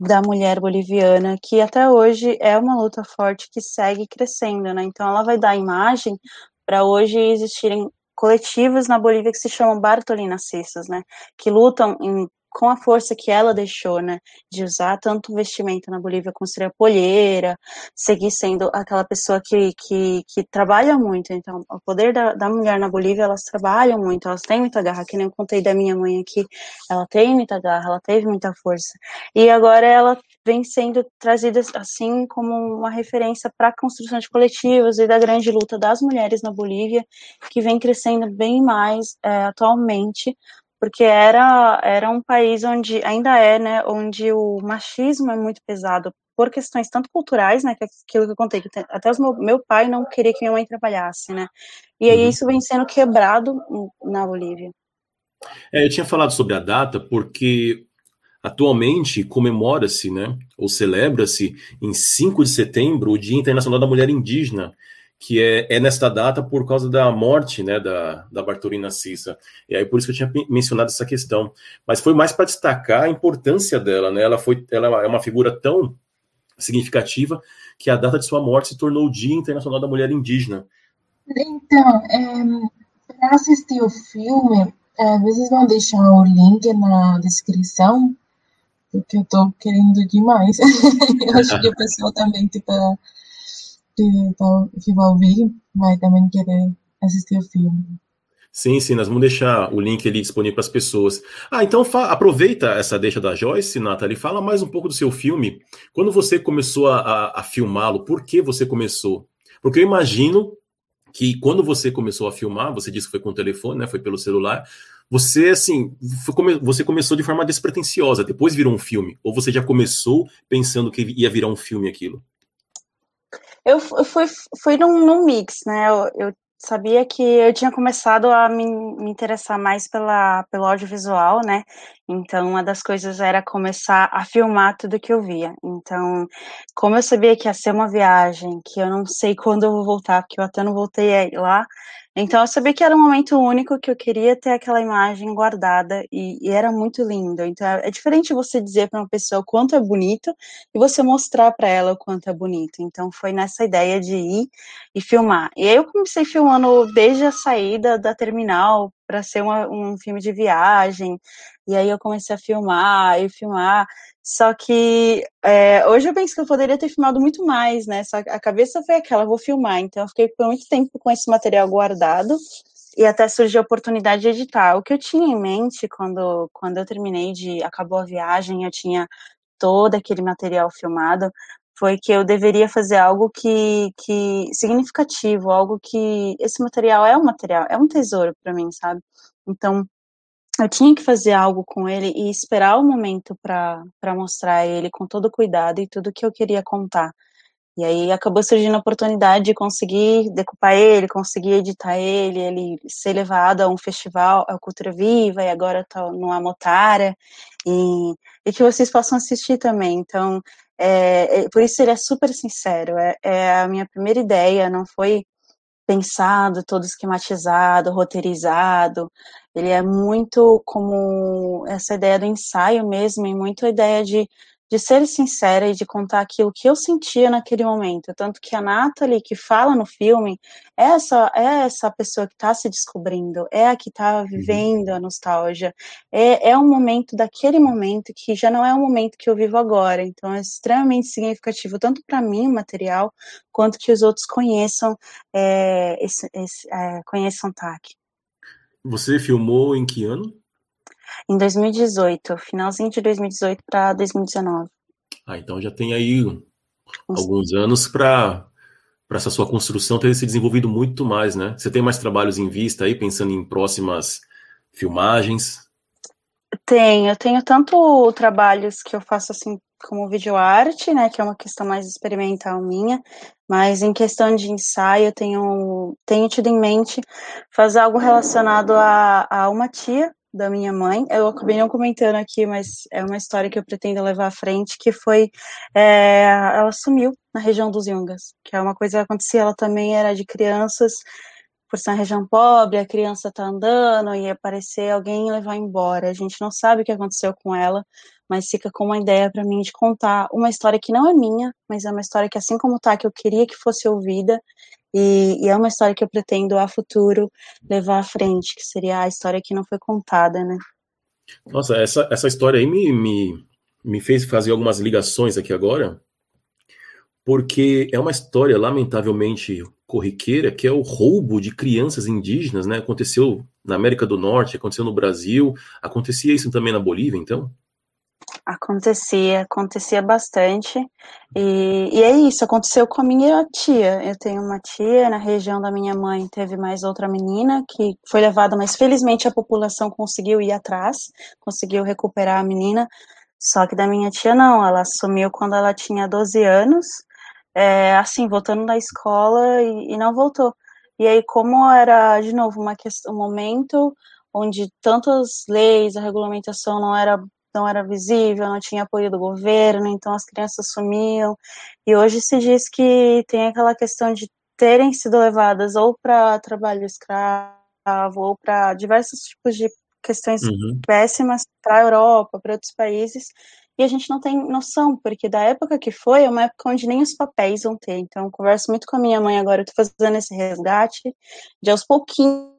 da mulher boliviana, que até hoje é uma luta forte que segue crescendo, né? Então ela vai dar imagem para hoje existirem coletivos na Bolívia que se chamam Bartolinacistas, né? Que lutam em com a força que ela deixou, né, de usar tanto vestimenta na Bolívia como ser a polheira, seguir sendo aquela pessoa que, que, que trabalha muito. Então, o poder da, da mulher na Bolívia, elas trabalham muito, elas têm muita garra, que nem eu contei da minha mãe aqui, ela tem muita garra, ela teve muita força. E agora ela vem sendo trazida assim como uma referência para a construção de coletivos e da grande luta das mulheres na Bolívia, que vem crescendo bem mais é, atualmente, porque era, era um país onde, ainda é, né, onde o machismo é muito pesado por questões tanto culturais, né, que é aquilo que eu contei, que até os meu, meu pai não queria que minha mãe trabalhasse, né, e aí uhum. isso vem sendo quebrado na Bolívia. É, eu tinha falado sobre a data porque atualmente comemora-se, né, ou celebra-se em 5 de setembro o Dia Internacional da Mulher Indígena, que é, é nesta data por causa da morte né, da, da Bartolina Cissa. E aí por isso que eu tinha mencionado essa questão. Mas foi mais para destacar a importância dela. Né? Ela, foi, ela é uma figura tão significativa que a data de sua morte se tornou o Dia Internacional da Mulher Indígena. Então, é, para assistir o filme, é, vocês vão deixar o link na descrição, porque eu estou querendo demais. eu acho que o pessoal também está que, tá, que vai ouvir vai também querer assistir o filme. Sim, sim, nós vamos deixar o link ali disponível para as pessoas. Ah, então aproveita essa deixa da Joyce, Nathalie, fala mais um pouco do seu filme. Quando você começou a, a, a filmá-lo, por que você começou? Porque eu imagino que quando você começou a filmar, você disse que foi com o telefone, né? Foi pelo celular. Você, assim, foi, você começou de forma despretensiosa, depois virou um filme. Ou você já começou pensando que ia virar um filme aquilo? Eu fui, fui num, num mix, né? Eu, eu, sabia que eu tinha começado a me, me, interessar mais pela, pelo audiovisual, né? Então, uma das coisas era começar a filmar tudo que eu via. Então, como eu sabia que ia ser uma viagem, que eu não sei quando eu vou voltar, porque eu até não voltei lá, então eu sabia que era um momento único que eu queria ter aquela imagem guardada e, e era muito lindo. Então é, é diferente você dizer para uma pessoa o quanto é bonito e você mostrar para ela o quanto é bonito. Então foi nessa ideia de ir e filmar. E aí eu comecei filmando desde a saída da terminal para ser uma, um filme de viagem. E aí eu comecei a filmar e filmar. Só que é, hoje eu penso que eu poderia ter filmado muito mais, né? Só a cabeça foi aquela, vou filmar. Então eu fiquei por muito tempo com esse material guardado e até surgiu a oportunidade de editar. O que eu tinha em mente quando, quando eu terminei de acabou a viagem, eu tinha todo aquele material filmado, foi que eu deveria fazer algo que, que significativo, algo que esse material é um material, é um tesouro para mim, sabe? Então eu tinha que fazer algo com ele e esperar o momento para mostrar ele com todo cuidado e tudo que eu queria contar. E aí acabou surgindo a oportunidade de conseguir decupar ele, conseguir editar ele, ele ser levado a um festival, a Cultura Viva, e agora está no Amotara, e, e que vocês possam assistir também. Então, é, é, por isso ele é super sincero, é, é a minha primeira ideia, não foi pensado, todo esquematizado, roteirizado. Ele é muito como essa ideia do ensaio mesmo, e muito a ideia de de ser sincera e de contar aquilo que eu sentia naquele momento. Tanto que a Natalie, que fala no filme, é essa, é essa pessoa que está se descobrindo, é a que está uhum. vivendo a nostalgia. É, é um momento daquele momento que já não é o momento que eu vivo agora. Então é extremamente significativo, tanto para mim, o material, quanto que os outros conheçam, é, esse, esse, é, conheçam TAC. Você filmou em que ano? Em 2018, finalzinho de 2018 para 2019. Ah, então já tem aí alguns anos para para essa sua construção ter se desenvolvido muito mais, né? Você tem mais trabalhos em vista aí, pensando em próximas filmagens? Tenho, eu tenho tanto trabalhos que eu faço assim como videoarte, né, que é uma questão mais experimental minha, mas em questão de ensaio, eu tenho, tenho tido em mente fazer algo relacionado a, a uma tia da minha mãe. Eu acabei não comentando aqui, mas é uma história que eu pretendo levar à frente, que foi é, ela sumiu na região dos Yungas, que é uma coisa que acontecia, ela também era de crianças, por ser uma região pobre, a criança tá andando e aparecer alguém e levar embora. A gente não sabe o que aconteceu com ela, mas fica com uma ideia para mim de contar uma história que não é minha, mas é uma história que assim como tá, que eu queria que fosse ouvida e, e, é uma história que eu pretendo a futuro levar à frente, que seria a história que não foi contada, né? Nossa, essa, essa história aí me, me, me fez fazer algumas ligações aqui agora, porque é uma história lamentavelmente corriqueira, que é o roubo de crianças indígenas, né? Aconteceu na América do Norte, aconteceu no Brasil, acontecia isso também na Bolívia, então? Acontecia, acontecia bastante. E, e é isso, aconteceu com a minha tia. Eu tenho uma tia, na região da minha mãe teve mais outra menina que foi levada, mas felizmente a população conseguiu ir atrás, conseguiu recuperar a menina. Só que da minha tia não, ela sumiu quando ela tinha 12 anos, é, assim, voltando da escola e, e não voltou. E aí, como era, de novo, uma questão, um momento onde tantas leis, a regulamentação não era não era visível, não tinha apoio do governo, então as crianças sumiam. E hoje se diz que tem aquela questão de terem sido levadas ou para trabalho escravo ou para diversos tipos de questões uhum. péssimas para a Europa, para outros países, e a gente não tem noção, porque da época que foi, é uma época onde nem os papéis vão ter. Então, eu converso muito com a minha mãe agora, eu tô fazendo esse resgate, de aos pouquinhos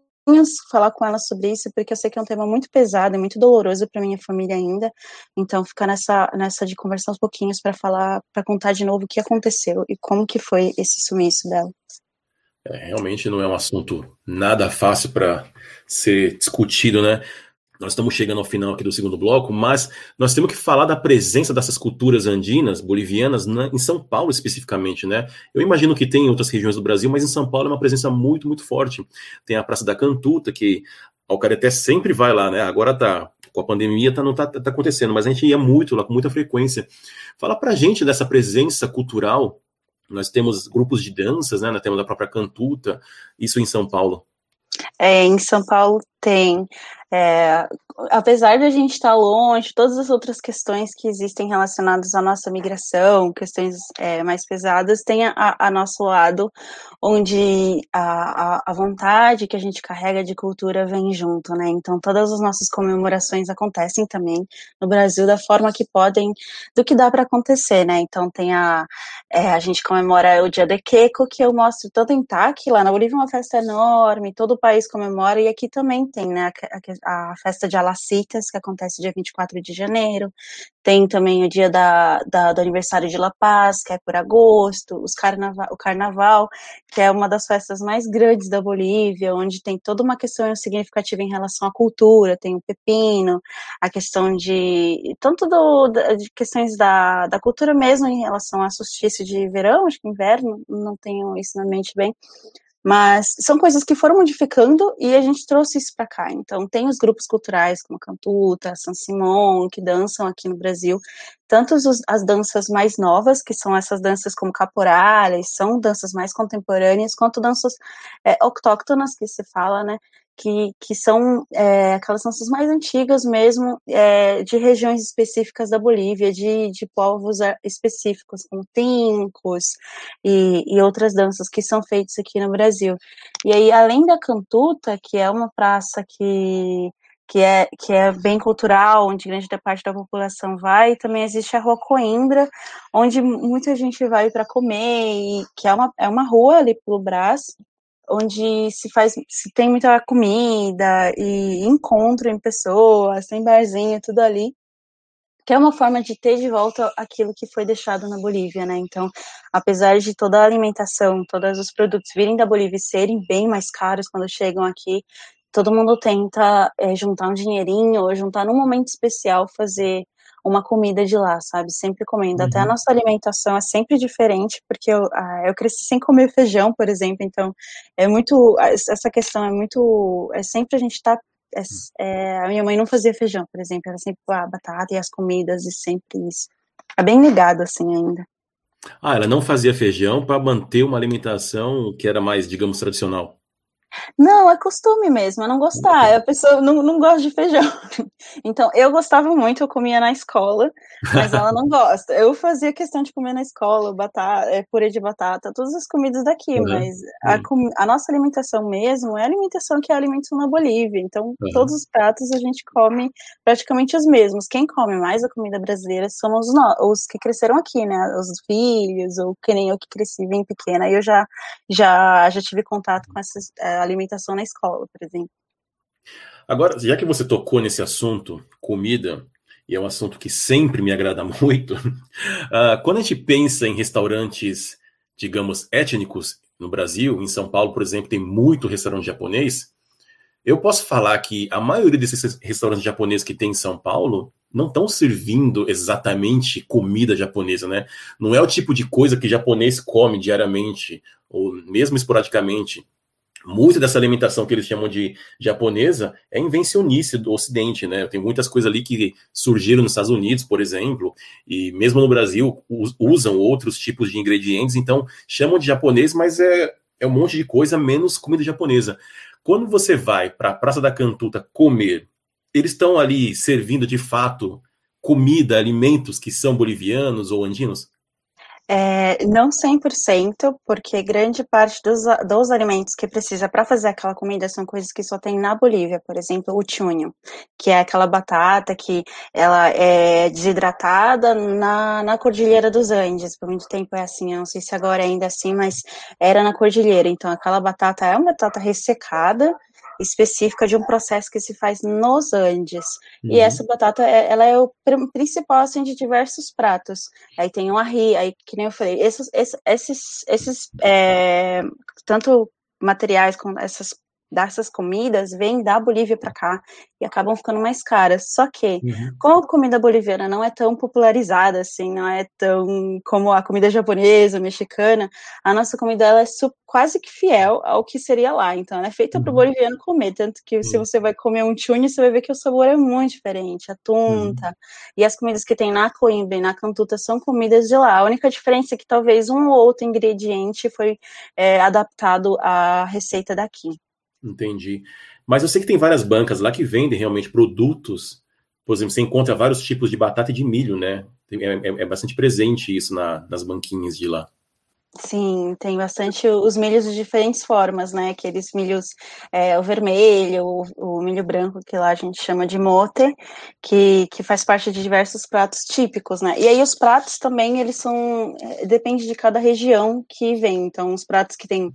falar com ela sobre isso, porque eu sei que é um tema muito pesado e muito doloroso para minha família ainda. Então, ficar nessa, nessa de conversar uns pouquinhos para falar, para contar de novo o que aconteceu e como que foi esse sumiço dela. É, realmente não é um assunto nada fácil para ser discutido, né? Nós estamos chegando ao final aqui do segundo bloco, mas nós temos que falar da presença dessas culturas andinas, bolivianas, na, em São Paulo especificamente, né? Eu imagino que tem em outras regiões do Brasil, mas em São Paulo é uma presença muito, muito forte. Tem a Praça da Cantuta, que Alcareté sempre vai lá, né? Agora tá com a pandemia tá, não tá, tá acontecendo, mas a gente ia muito lá com muita frequência. Fala pra gente dessa presença cultural. Nós temos grupos de danças, né? Nós temos a própria Cantuta, isso em São Paulo. É, em São Paulo tem. É, apesar de a gente estar longe, todas as outras questões que existem relacionadas à nossa migração, questões é, mais pesadas, tem a, a, nosso lado, onde a, a, vontade que a gente carrega de cultura vem junto, né? Então, todas as nossas comemorações acontecem também no Brasil da forma que podem, do que dá para acontecer, né? Então, tem a. É, a gente comemora o Dia de Queco, que eu mostro todo em TAC, lá na Bolívia é uma festa enorme, todo o país comemora, e aqui também tem, né? A, a festa de Alacitas, que acontece dia 24 de janeiro. Tem também o dia da, da, do aniversário de La Paz, que é por agosto. Os carnaval, o carnaval, que é uma das festas mais grandes da Bolívia, onde tem toda uma questão significativa em relação à cultura. Tem o pepino, a questão de. tanto do, de questões da, da cultura mesmo em relação a solstício de verão, acho que inverno, não tenho isso na mente bem mas são coisas que foram modificando e a gente trouxe isso para cá. Então, tem os grupos culturais como a Cantuta, San Simón, que dançam aqui no Brasil. Tanto os, as danças mais novas, que são essas danças como caporales, são danças mais contemporâneas, quanto danças é, autóctonas, que se fala, né? Que, que são é, aquelas danças mais antigas mesmo, é, de regiões específicas da Bolívia, de, de povos é, específicos, como tincos e, e outras danças que são feitas aqui no Brasil. E aí, além da cantuta, que é uma praça que que é, que é bem cultural, onde grande parte da população vai. Também existe a Rua Coimbra, onde muita gente vai para comer, e, que é uma, é uma rua ali pelo Brás, onde se faz, se tem muita comida e encontro em pessoas, tem barzinho, tudo ali, que é uma forma de ter de volta aquilo que foi deixado na Bolívia, né? Então, apesar de toda a alimentação, todos os produtos virem da Bolívia e serem bem mais caros quando chegam aqui, todo mundo tenta é, juntar um dinheirinho ou juntar num momento especial fazer uma comida de lá, sabe? Sempre comendo. Uhum. Até a uhum. nossa alimentação é sempre diferente, porque eu, ah, eu cresci sem comer feijão, por exemplo, então é muito. Essa questão é muito. É sempre a gente tá. É, é, a minha mãe não fazia feijão, por exemplo, era sempre a batata e as comidas e sempre isso. É bem ligado assim ainda. Ah, ela não fazia feijão para manter uma alimentação que era mais, digamos, tradicional. Não, é costume mesmo, é não gostar. A pessoa não, não gosta de feijão. Então, eu gostava muito, eu comia na escola, mas ela não gosta. Eu fazia questão de comer na escola, batata, é, purê de batata, todas as comidas daqui, uhum. mas a, uhum. a, nossa alimentação mesmo é a alimentação que é alimentação na Bolívia. Então, uhum. todos os pratos a gente come praticamente os mesmos. Quem come mais a comida brasileira somos nós, os que cresceram aqui, né? Os filhos, ou que nem eu que cresci bem pequena. Eu já, já, já tive contato com essa é, alimentação na escola, por exemplo. Agora, já que você tocou nesse assunto, comida, e é um assunto que sempre me agrada muito, uh, quando a gente pensa em restaurantes, digamos, étnicos no Brasil, em São Paulo, por exemplo, tem muito restaurante japonês. Eu posso falar que a maioria desses restaurantes japoneses que tem em São Paulo não estão servindo exatamente comida japonesa, né? Não é o tipo de coisa que japonês come diariamente ou mesmo esporadicamente muita dessa alimentação que eles chamam de japonesa é invencionice do Ocidente, né? Tem muitas coisas ali que surgiram nos Estados Unidos, por exemplo, e mesmo no Brasil usam outros tipos de ingredientes, então chamam de japonês, mas é, é um monte de coisa menos comida japonesa. Quando você vai para a Praça da Cantuta comer, eles estão ali servindo de fato comida, alimentos que são bolivianos ou andinos? É, não 100%, porque grande parte dos, dos alimentos que precisa para fazer aquela comida são coisas que só tem na Bolívia, por exemplo, o chunho, que é aquela batata que ela é desidratada na, na Cordilheira dos Andes. Por muito tempo é assim, eu não sei se agora é ainda assim, mas era na Cordilheira. Então, aquela batata é uma batata ressecada, específica de um processo que se faz nos Andes. Uhum. E essa batata, é, ela é o principal, assim, de diversos pratos. Aí tem o arri, aí, que nem eu falei, esses, esses, esses é, tanto materiais como essas dessas comidas vêm da Bolívia para cá e acabam ficando mais caras. Só que, uhum. como a comida boliviana não é tão popularizada assim, não é tão como a comida japonesa, mexicana, a nossa comida ela é quase que fiel ao que seria lá. Então, ela é feita uhum. para o boliviano comer. Tanto que uhum. se você vai comer um chune, você vai ver que o sabor é muito diferente. A tunta uhum. e as comidas que tem na coimbra e na cantuta são comidas de lá. A única diferença é que talvez um ou outro ingrediente foi é, adaptado à receita daqui. Entendi. Mas eu sei que tem várias bancas lá que vendem realmente produtos. Por exemplo, você encontra vários tipos de batata e de milho, né? É, é, é bastante presente isso na, nas banquinhas de lá. Sim, tem bastante os milhos de diferentes formas, né? Aqueles milhos, é, o vermelho, o, o, milho branco, que lá a gente chama de mote, que, que faz parte de diversos pratos típicos, né? E aí os pratos também, eles são, é, depende de cada região que vem. Então, os pratos que tem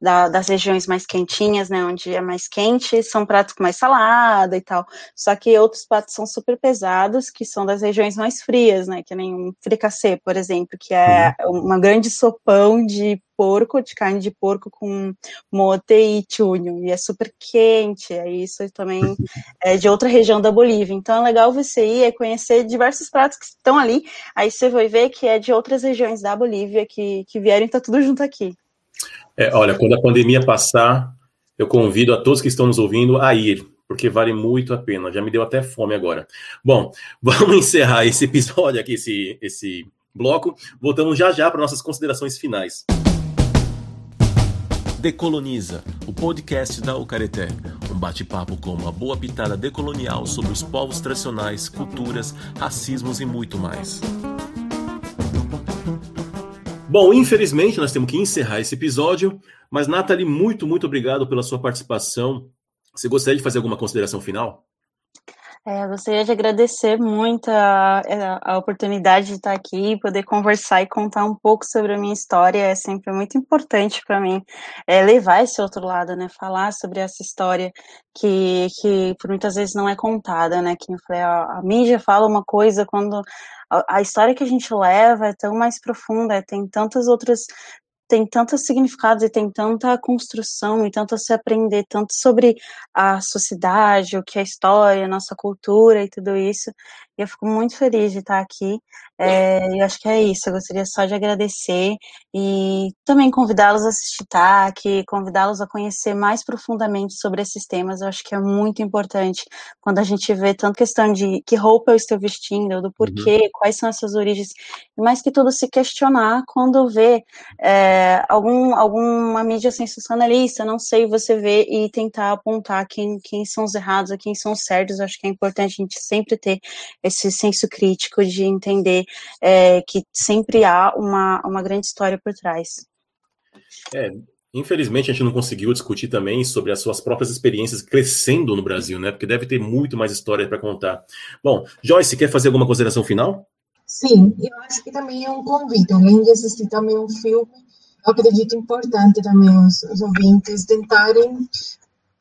da, das regiões mais quentinhas, né, onde é mais quente, são pratos com mais salada e tal. Só que outros pratos são super pesados, que são das regiões mais frias, né, que nem um fricassê, por exemplo, que é uhum. uma grande sopão de porco, de carne de porco com mote e chunho, e é super quente, é isso também é de outra região da Bolívia. Então é legal você ir e conhecer diversos pratos que estão ali, aí você vai ver que é de outras regiões da Bolívia que, que vieram e tá tudo junto aqui. É, olha, quando a pandemia passar, eu convido a todos que estão nos ouvindo a ir, porque vale muito a pena. Já me deu até fome agora. Bom, vamos encerrar esse episódio aqui, esse, esse bloco. Voltamos já já para nossas considerações finais. Decoloniza, o podcast da Ucareté. Um bate-papo com uma boa pitada decolonial sobre os povos tradicionais, culturas, racismos e muito mais. Bom, infelizmente nós temos que encerrar esse episódio, mas Nathalie, muito, muito obrigado pela sua participação. Você gostaria de fazer alguma consideração final? É, gostaria de agradecer muito a, a, oportunidade de estar aqui, poder conversar e contar um pouco sobre a minha história. É sempre muito importante para mim é, levar esse outro lado, né? Falar sobre essa história que, que por muitas vezes não é contada, né? Que eu a, a mídia fala uma coisa quando a, a, história que a gente leva é tão mais profunda, tem tantas outras tem tantos significados e tem tanta construção e tanto a se aprender, tanto sobre a sociedade, o que é a história, a nossa cultura e tudo isso. E eu fico muito feliz de estar aqui. É, e acho que é isso. Eu gostaria só de agradecer e também convidá-los a assistir TAC, convidá-los a conhecer mais profundamente sobre esses temas. Eu acho que é muito importante quando a gente vê tanto questão de que roupa eu estou vestindo, do porquê, uhum. quais são essas origens, e mais que tudo se questionar quando vê é, algum, alguma mídia sensacionalista, não sei, você vê e tentar apontar quem, quem são os errados, quem são os certos. Acho que é importante a gente sempre ter esse senso crítico de entender é, que sempre há uma, uma grande história por trás. É, infelizmente a gente não conseguiu discutir também sobre as suas próprias experiências crescendo no Brasil, né? Porque deve ter muito mais história para contar. Bom, Joyce, quer fazer alguma consideração final? Sim, eu acho que também é um convite, além de assistir também um filme, acredito importante também os, os ouvintes tentarem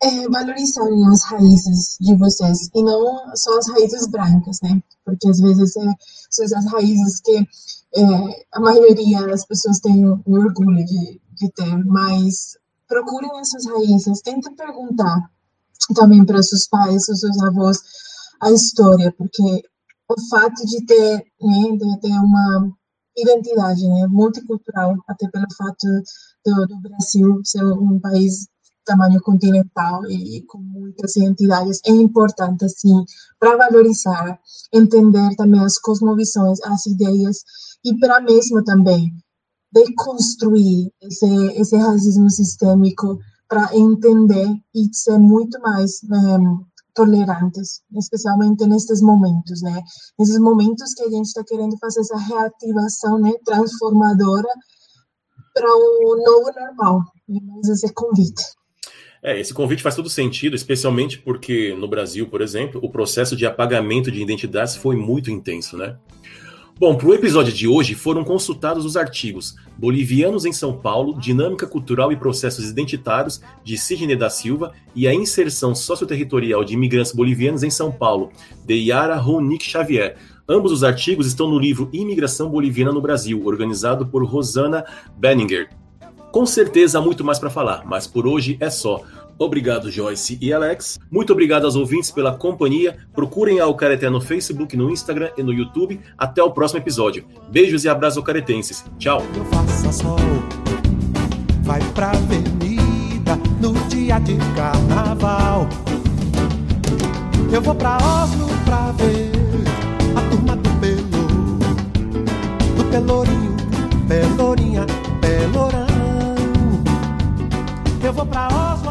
é, valorizarem as raízes de vocês e não só as raízes brancas, né? Porque às vezes é, são as raízes que é, a maioria das pessoas tem o orgulho de, de ter, mas procurem essas raízes, tentem perguntar também para seus pais, os seus avós, a história, porque o fato de ter, né, de ter uma identidade né, multicultural, até pelo fato do, do Brasil ser um país tamanho continental e com muitas entidades, é importante, assim, para valorizar, entender também as cosmovisões, as ideias, e para mesmo também deconstruir esse, esse racismo sistêmico para entender e ser muito mais eh, tolerantes, especialmente nestes momentos, né? Nesses momentos que a gente está querendo fazer essa reativação, né, transformadora para o novo normal. Mas esse convite. É, esse convite faz todo sentido, especialmente porque no Brasil, por exemplo, o processo de apagamento de identidades foi muito intenso, né? Bom, para o episódio de hoje foram consultados os artigos Bolivianos em São Paulo, Dinâmica Cultural e Processos Identitários, de Sidney da Silva, e a Inserção Socioterritorial de Imigrantes Bolivianos em São Paulo, de Yara Ronick Xavier. Ambos os artigos estão no livro Imigração Boliviana no Brasil, organizado por Rosana Benninger. Com certeza há muito mais para falar, mas por hoje é só. Obrigado, Joyce e Alex. Muito obrigado aos ouvintes pela companhia. Procurem a Ocareté no Facebook, no Instagram e no YouTube. Até o próximo episódio. Beijos e abraços ocaretenses. Tchau. Sol, vai pra avenida no dia de carnaval. Eu vou pra Oslo pra ver a turma do do Pelourinho, Pelourinha. Eu vou pra Oslo.